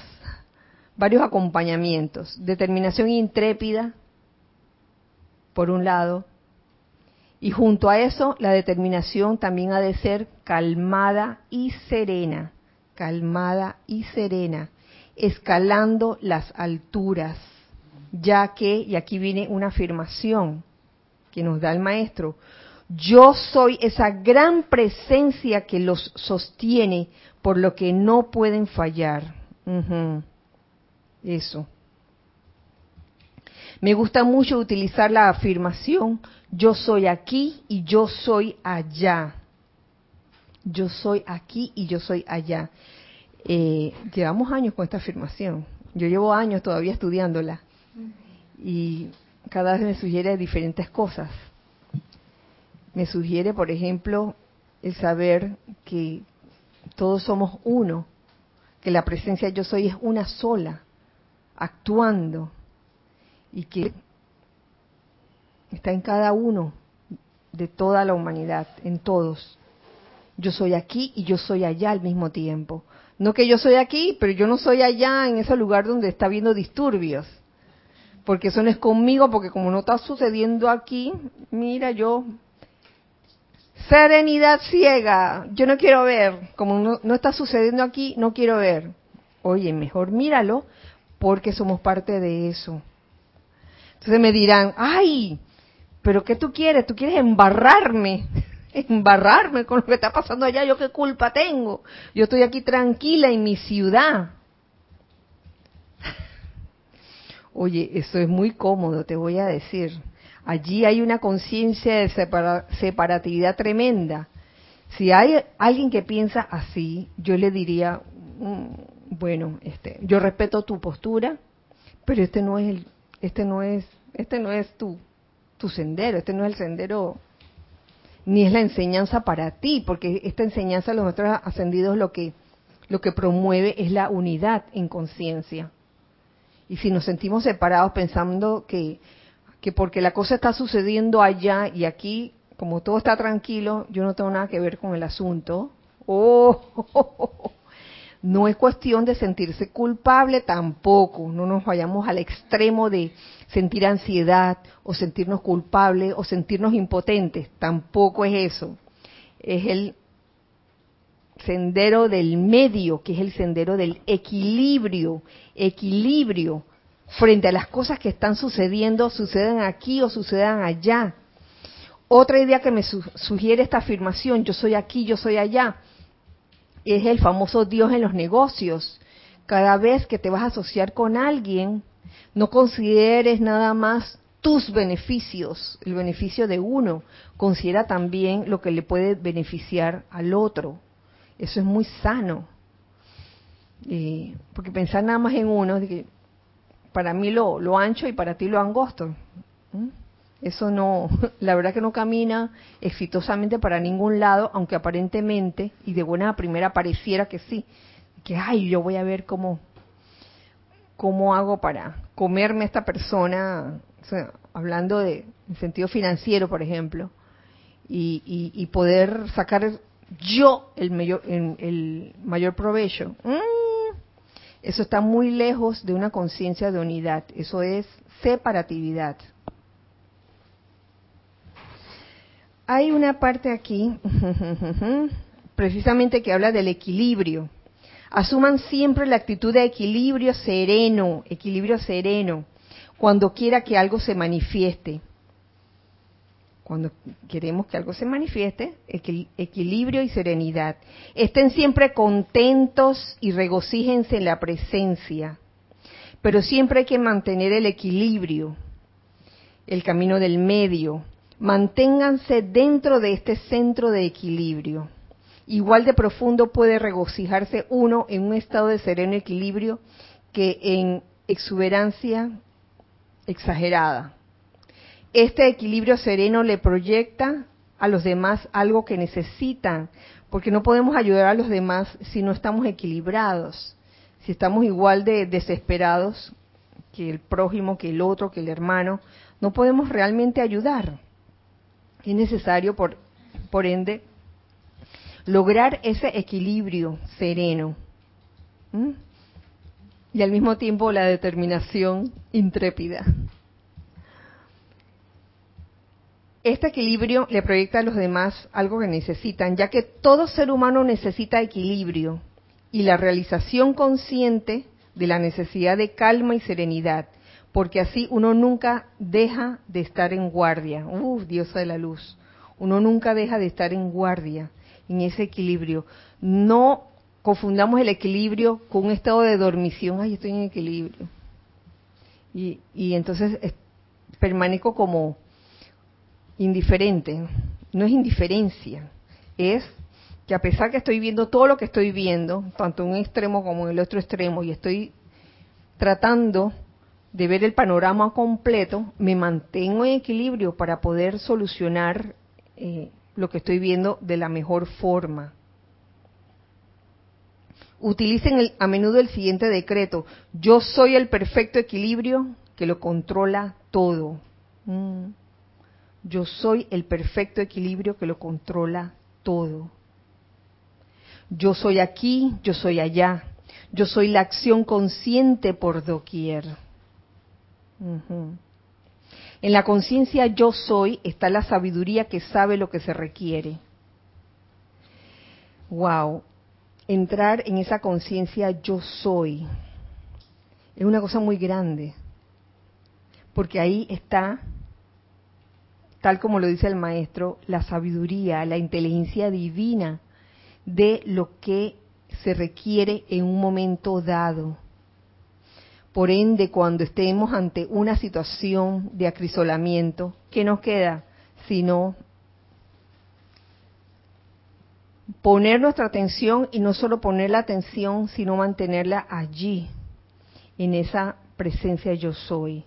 varios acompañamientos. Determinación intrépida, por un lado, y junto a eso la determinación también ha de ser calmada y serena, calmada y serena, escalando las alturas, ya que, y aquí viene una afirmación que nos da el maestro, yo soy esa gran presencia que los sostiene, por lo que no pueden fallar. Eso. Me gusta mucho utilizar la afirmación, yo soy aquí y yo soy allá. Yo soy aquí y yo soy allá. Eh, llevamos años con esta afirmación. Yo llevo años todavía estudiándola. Y cada vez me sugiere diferentes cosas me sugiere, por ejemplo, el saber que todos somos uno, que la presencia yo soy es una sola, actuando, y que está en cada uno de toda la humanidad, en todos. Yo soy aquí y yo soy allá al mismo tiempo. No que yo soy aquí, pero yo no soy allá en ese lugar donde está habiendo disturbios. Porque eso no es conmigo, porque como no está sucediendo aquí, mira, yo Serenidad ciega, yo no quiero ver, como no, está sucediendo aquí, no quiero ver. Oye, mejor míralo porque somos parte de eso. Entonces me dirán, ay, pero ¿qué tú quieres? ¿Tú quieres embarrarme? embarrarme con lo que está pasando allá, yo qué culpa tengo. Yo estoy aquí tranquila en mi ciudad. Oye, eso es muy cómodo, te voy a decir. Allí hay una conciencia de separatividad tremenda. Si hay alguien que piensa así, yo le diría, mm, bueno, este, yo respeto tu postura, pero este no es el, este no es, este no es tu, tu sendero, este no es el sendero, ni es la enseñanza para ti, porque esta enseñanza de los nuestros ascendidos lo que, lo que promueve es la unidad en conciencia. Y si nos sentimos separados pensando que, que porque la cosa está sucediendo allá y aquí, como todo está tranquilo, yo no tengo nada que ver con el asunto, oh, no es cuestión de sentirse culpable tampoco, no nos vayamos al extremo de sentir ansiedad o sentirnos culpables o sentirnos impotentes, tampoco es eso. Es el sendero del medio, que es el sendero del equilibrio, equilibrio frente a las cosas que están sucediendo, sucedan aquí o sucedan allá. Otra idea que me sugiere esta afirmación, yo soy aquí, yo soy allá, es el famoso Dios en los negocios. Cada vez que te vas a asociar con alguien, no consideres nada más tus beneficios, el beneficio de uno, considera también lo que le puede beneficiar al otro. Eso es muy sano. porque pensar nada más en uno, que para mí lo, lo ancho y para ti lo angosto. Eso no, la verdad que no camina exitosamente para ningún lado, aunque aparentemente y de buena primera pareciera que sí, que ay, yo voy a ver cómo cómo hago para comerme a esta persona, hablando de en sentido financiero, por ejemplo, y, poder sacar yo el mayor, el mayor provecho. Mm, eso está muy lejos de una conciencia de unidad, eso es separatividad. Hay una parte aquí, precisamente que habla del equilibrio. Asuman siempre la actitud de equilibrio sereno, equilibrio sereno, cuando quiera que algo se manifieste. Cuando queremos que algo se manifieste, equilibrio y serenidad. Estén siempre contentos y regocíjense en la presencia. Pero siempre hay que mantener el equilibrio, el camino del medio, manténganse dentro de este centro de equilibrio. Igual de profundo puede regocijarse uno en un estado de sereno equilibrio que en exuberancia exagerada. Este equilibrio sereno le proyecta a los demás algo que necesitan, porque no podemos ayudar a los demás si no estamos equilibrados, si estamos igual de desesperados que el prójimo, que el otro, que el hermano, no podemos realmente ayudar. Es necesario, por, ende, lograr ese equilibrio sereno y al mismo tiempo la determinación intrépida. Este equilibrio le proyecta a los demás algo que necesitan, ya que todo ser humano necesita equilibrio y la realización consciente de la necesidad de calma y serenidad porque así uno nunca deja de estar en guardia. Uf, diosa de la luz. Uno nunca deja de estar en guardia, en ese equilibrio. No confundamos el equilibrio con un estado de dormición. Ay, estoy en equilibrio. Y, y entonces permanezco como indiferente. No es indiferencia, es que a pesar que estoy viendo todo lo que estoy viendo, tanto en un extremo como en el otro extremo, y estoy tratando de ver el panorama completo, me mantengo en equilibrio para poder solucionar eh, lo que estoy viendo de la mejor forma. Utilicen a menudo el siguiente decreto, yo soy el perfecto equilibrio que lo controla todo. Mm. Yo soy el perfecto equilibrio que lo controla todo. Yo soy aquí, yo soy allá. Yo soy la acción consciente por doquier. En la conciencia yo soy está la sabiduría que sabe lo que se requiere. Wow, entrar en esa conciencia yo soy es una cosa muy grande, porque ahí está, tal como lo dice el maestro, la sabiduría, la inteligencia divina de lo que se requiere en un momento dado por ende, cuando estemos ante una situación de acrisolamiento, ¿qué nos queda? Sino poner nuestra atención y no solo poner la atención, sino mantenerla allí, en esa presencia yo soy.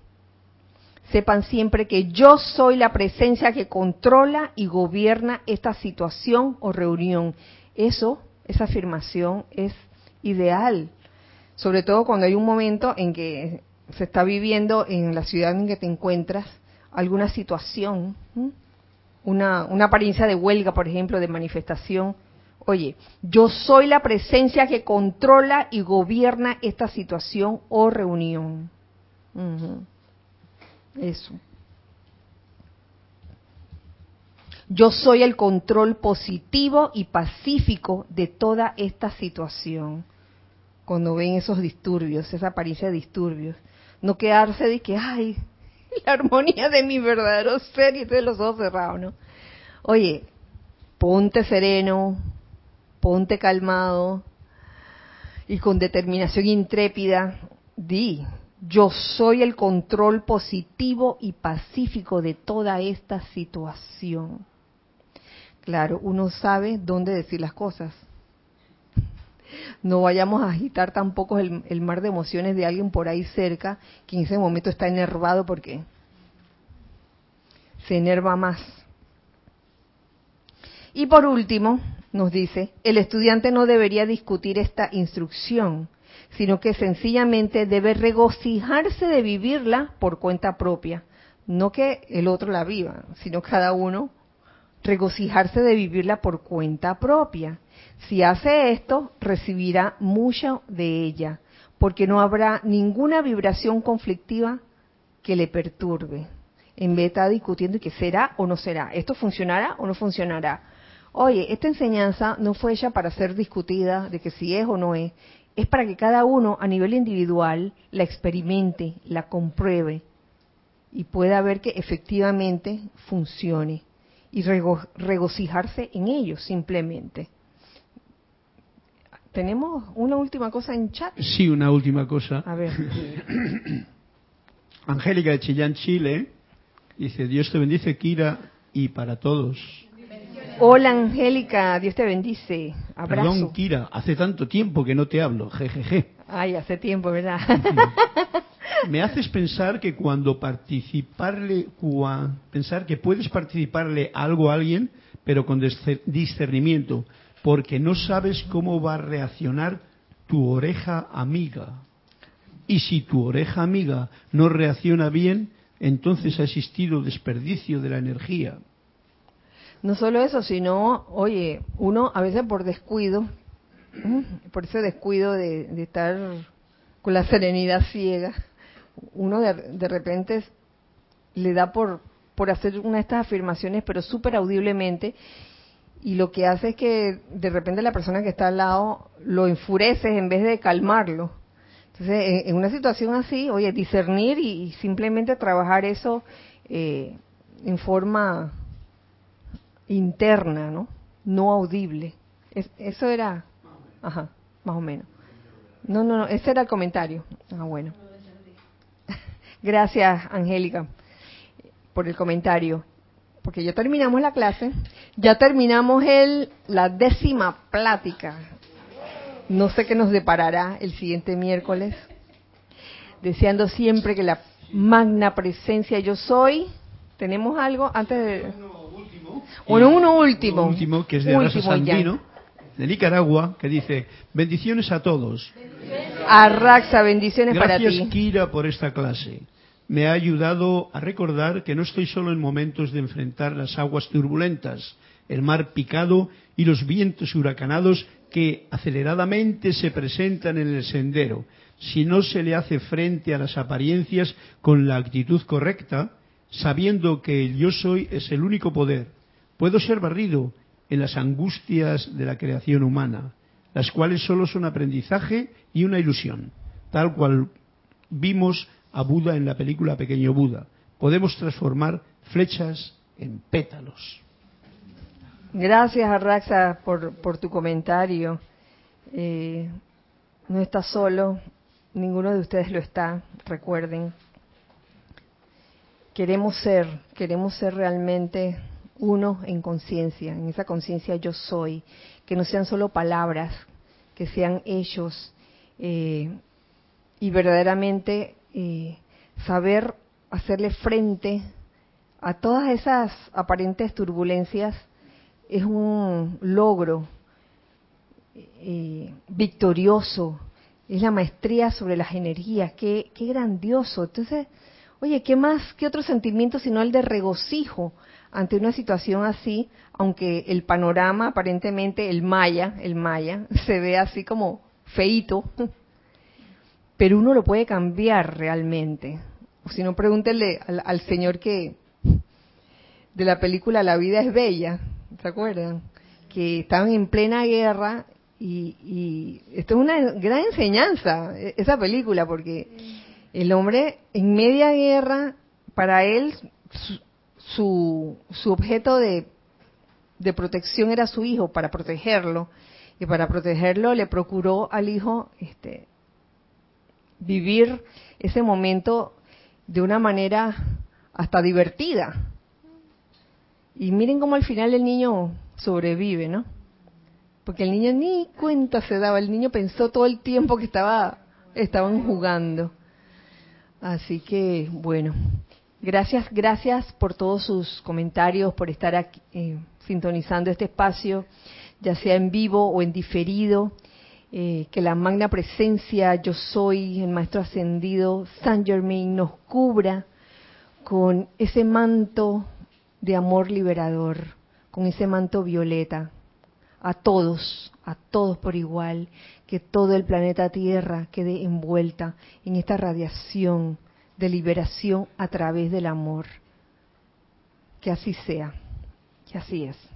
Sepan siempre que yo soy la presencia que controla y gobierna esta situación o reunión. Eso, esa afirmación es ideal, sobre todo cuando hay un momento en que se está viviendo en la ciudad en que te encuentras alguna situación, una, una apariencia de huelga, por ejemplo, de manifestación. Oye, yo soy la presencia que controla y gobierna esta situación o reunión. Eso. Yo soy el control positivo y pacífico de toda esta situación. Cuando ven esos disturbios, esa apariencia de disturbios. No quedarse de que, ay, la armonía de mi verdadero ser y de los ojos cerrados, ¿no? Oye, ponte sereno, ponte calmado y con determinación intrépida, di, yo soy el control positivo y pacífico de toda esta situación. Claro, uno sabe dónde decir las cosas. No vayamos a agitar tampoco el, el, mar de emociones de alguien por ahí cerca que en ese momento está enervado porque se enerva más. Y por último, nos dice, el estudiante no debería discutir esta instrucción, sino que sencillamente debe regocijarse de vivirla por cuenta propia. No que el otro la viva, sino cada uno regocijarse de vivirla por cuenta propia. Si hace esto, recibirá mucho de ella, porque no habrá ninguna vibración conflictiva que le perturbe. En vez de estar discutiendo que será o no será, esto funcionará o no funcionará. Oye, esta enseñanza no fue hecha para ser discutida de que si es o no es, es para que cada uno a nivel individual la experimente, la compruebe y pueda ver que efectivamente funcione y regocijarse en ello simplemente. ¿Tenemos una última cosa en chat? Sí, una última cosa. A ver. Angélica de Chillán, Chile, dice, Dios te bendice, Kira, y para todos. Hola Angélica, Dios te bendice. Abrazo. Perdón, Kira, hace tanto tiempo que no te hablo, jejeje. Ay, hace tiempo, ¿verdad? me haces pensar que cuando participarle, pensar que puedes participarle algo a alguien, pero con discernimiento, porque no sabes cómo va a reaccionar tu oreja amiga. Y si tu oreja amiga no reacciona bien, entonces ha existido desperdicio de la energía. No solo eso, sino, oye, uno a veces por descuido, por ese descuido de, estar con la serenidad ciega, uno de, de repente le da por, por hacer una de estas afirmaciones, pero súper audiblemente, y lo que hace es que de repente la persona que está al lado lo enfurece en vez de calmarlo. Entonces, en, una situación así, oye, discernir y, simplemente trabajar eso eh, en forma interna, ¿no? No audible. eso era, ajá, más o menos. No, no, no, ese era el comentario. Ah, bueno. Gracias, Angélica, por el comentario. Porque ya terminamos la clase, ya terminamos el, la décima plática. No sé qué nos deparará el siguiente miércoles. Deseando siempre que la magna presencia yo soy. ¿Tenemos algo antes de...? Bueno, uno último. último, que es de Raza Sandino, de Nicaragua, que dice, bendiciones a todos. Arraxa, bendiciones para ti. Gracias, Kira, por esta clase me ha ayudado a recordar que no estoy solo en momentos de enfrentar las aguas turbulentas, el mar picado y los vientos huracanados que aceleradamente se presentan en el sendero. Si no se le hace frente a las apariencias con la actitud correcta, sabiendo que el yo soy es el único poder, puedo ser barrido en las angustias de la creación humana, las cuales solo son aprendizaje y una ilusión, tal cual vimos a Buda en la película Pequeño Buda. Podemos transformar flechas en pétalos. Gracias, Arraxa, por, por tu comentario. Eh, no estás solo, ninguno de ustedes lo está, recuerden. Queremos ser, queremos ser realmente uno en conciencia, en esa conciencia yo soy, que no sean solo palabras, que sean hechos eh, y verdaderamente saber hacerle frente a todas esas aparentes turbulencias es un logro eh, victorioso, es la maestría sobre las energías, qué, qué grandioso. Entonces, oye, ¿qué más, qué otro sentimiento sino el de regocijo ante una situación así, aunque el panorama aparentemente, el maya, el maya, se ve así como feito, pero uno lo puede cambiar realmente. O si no, pregúntenle al, señor que de la película La vida es bella, ¿se acuerdan? Que estaban en plena guerra y, esto es una gran enseñanza, e, esa película, porque el hombre en media guerra, para él, su, su, objeto de, de protección era su hijo, para protegerlo, y para protegerlo le procuró al hijo este, vivir ese momento de una manera hasta divertida. Y miren cómo al final el niño sobrevive, ¿no? Porque el niño ni cuenta se daba, el niño pensó todo el tiempo que estaba estaban jugando. Así que, bueno, gracias, gracias por todos sus comentarios, por estar aquí, eh, sintonizando este espacio, ya sea en vivo o en diferido. Eh, que la magna presencia yo soy, el Maestro Ascendido, San Germain, nos cubra con ese manto de amor liberador, con ese manto violeta, a todos, a todos por igual, que todo el planeta Tierra quede envuelta en esta radiación de liberación a través del amor. Que así sea, que así es.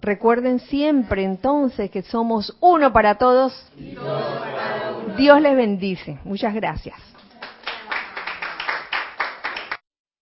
Recuerden siempre entonces que somos uno para todos. Dios les bendice. Muchas gracias.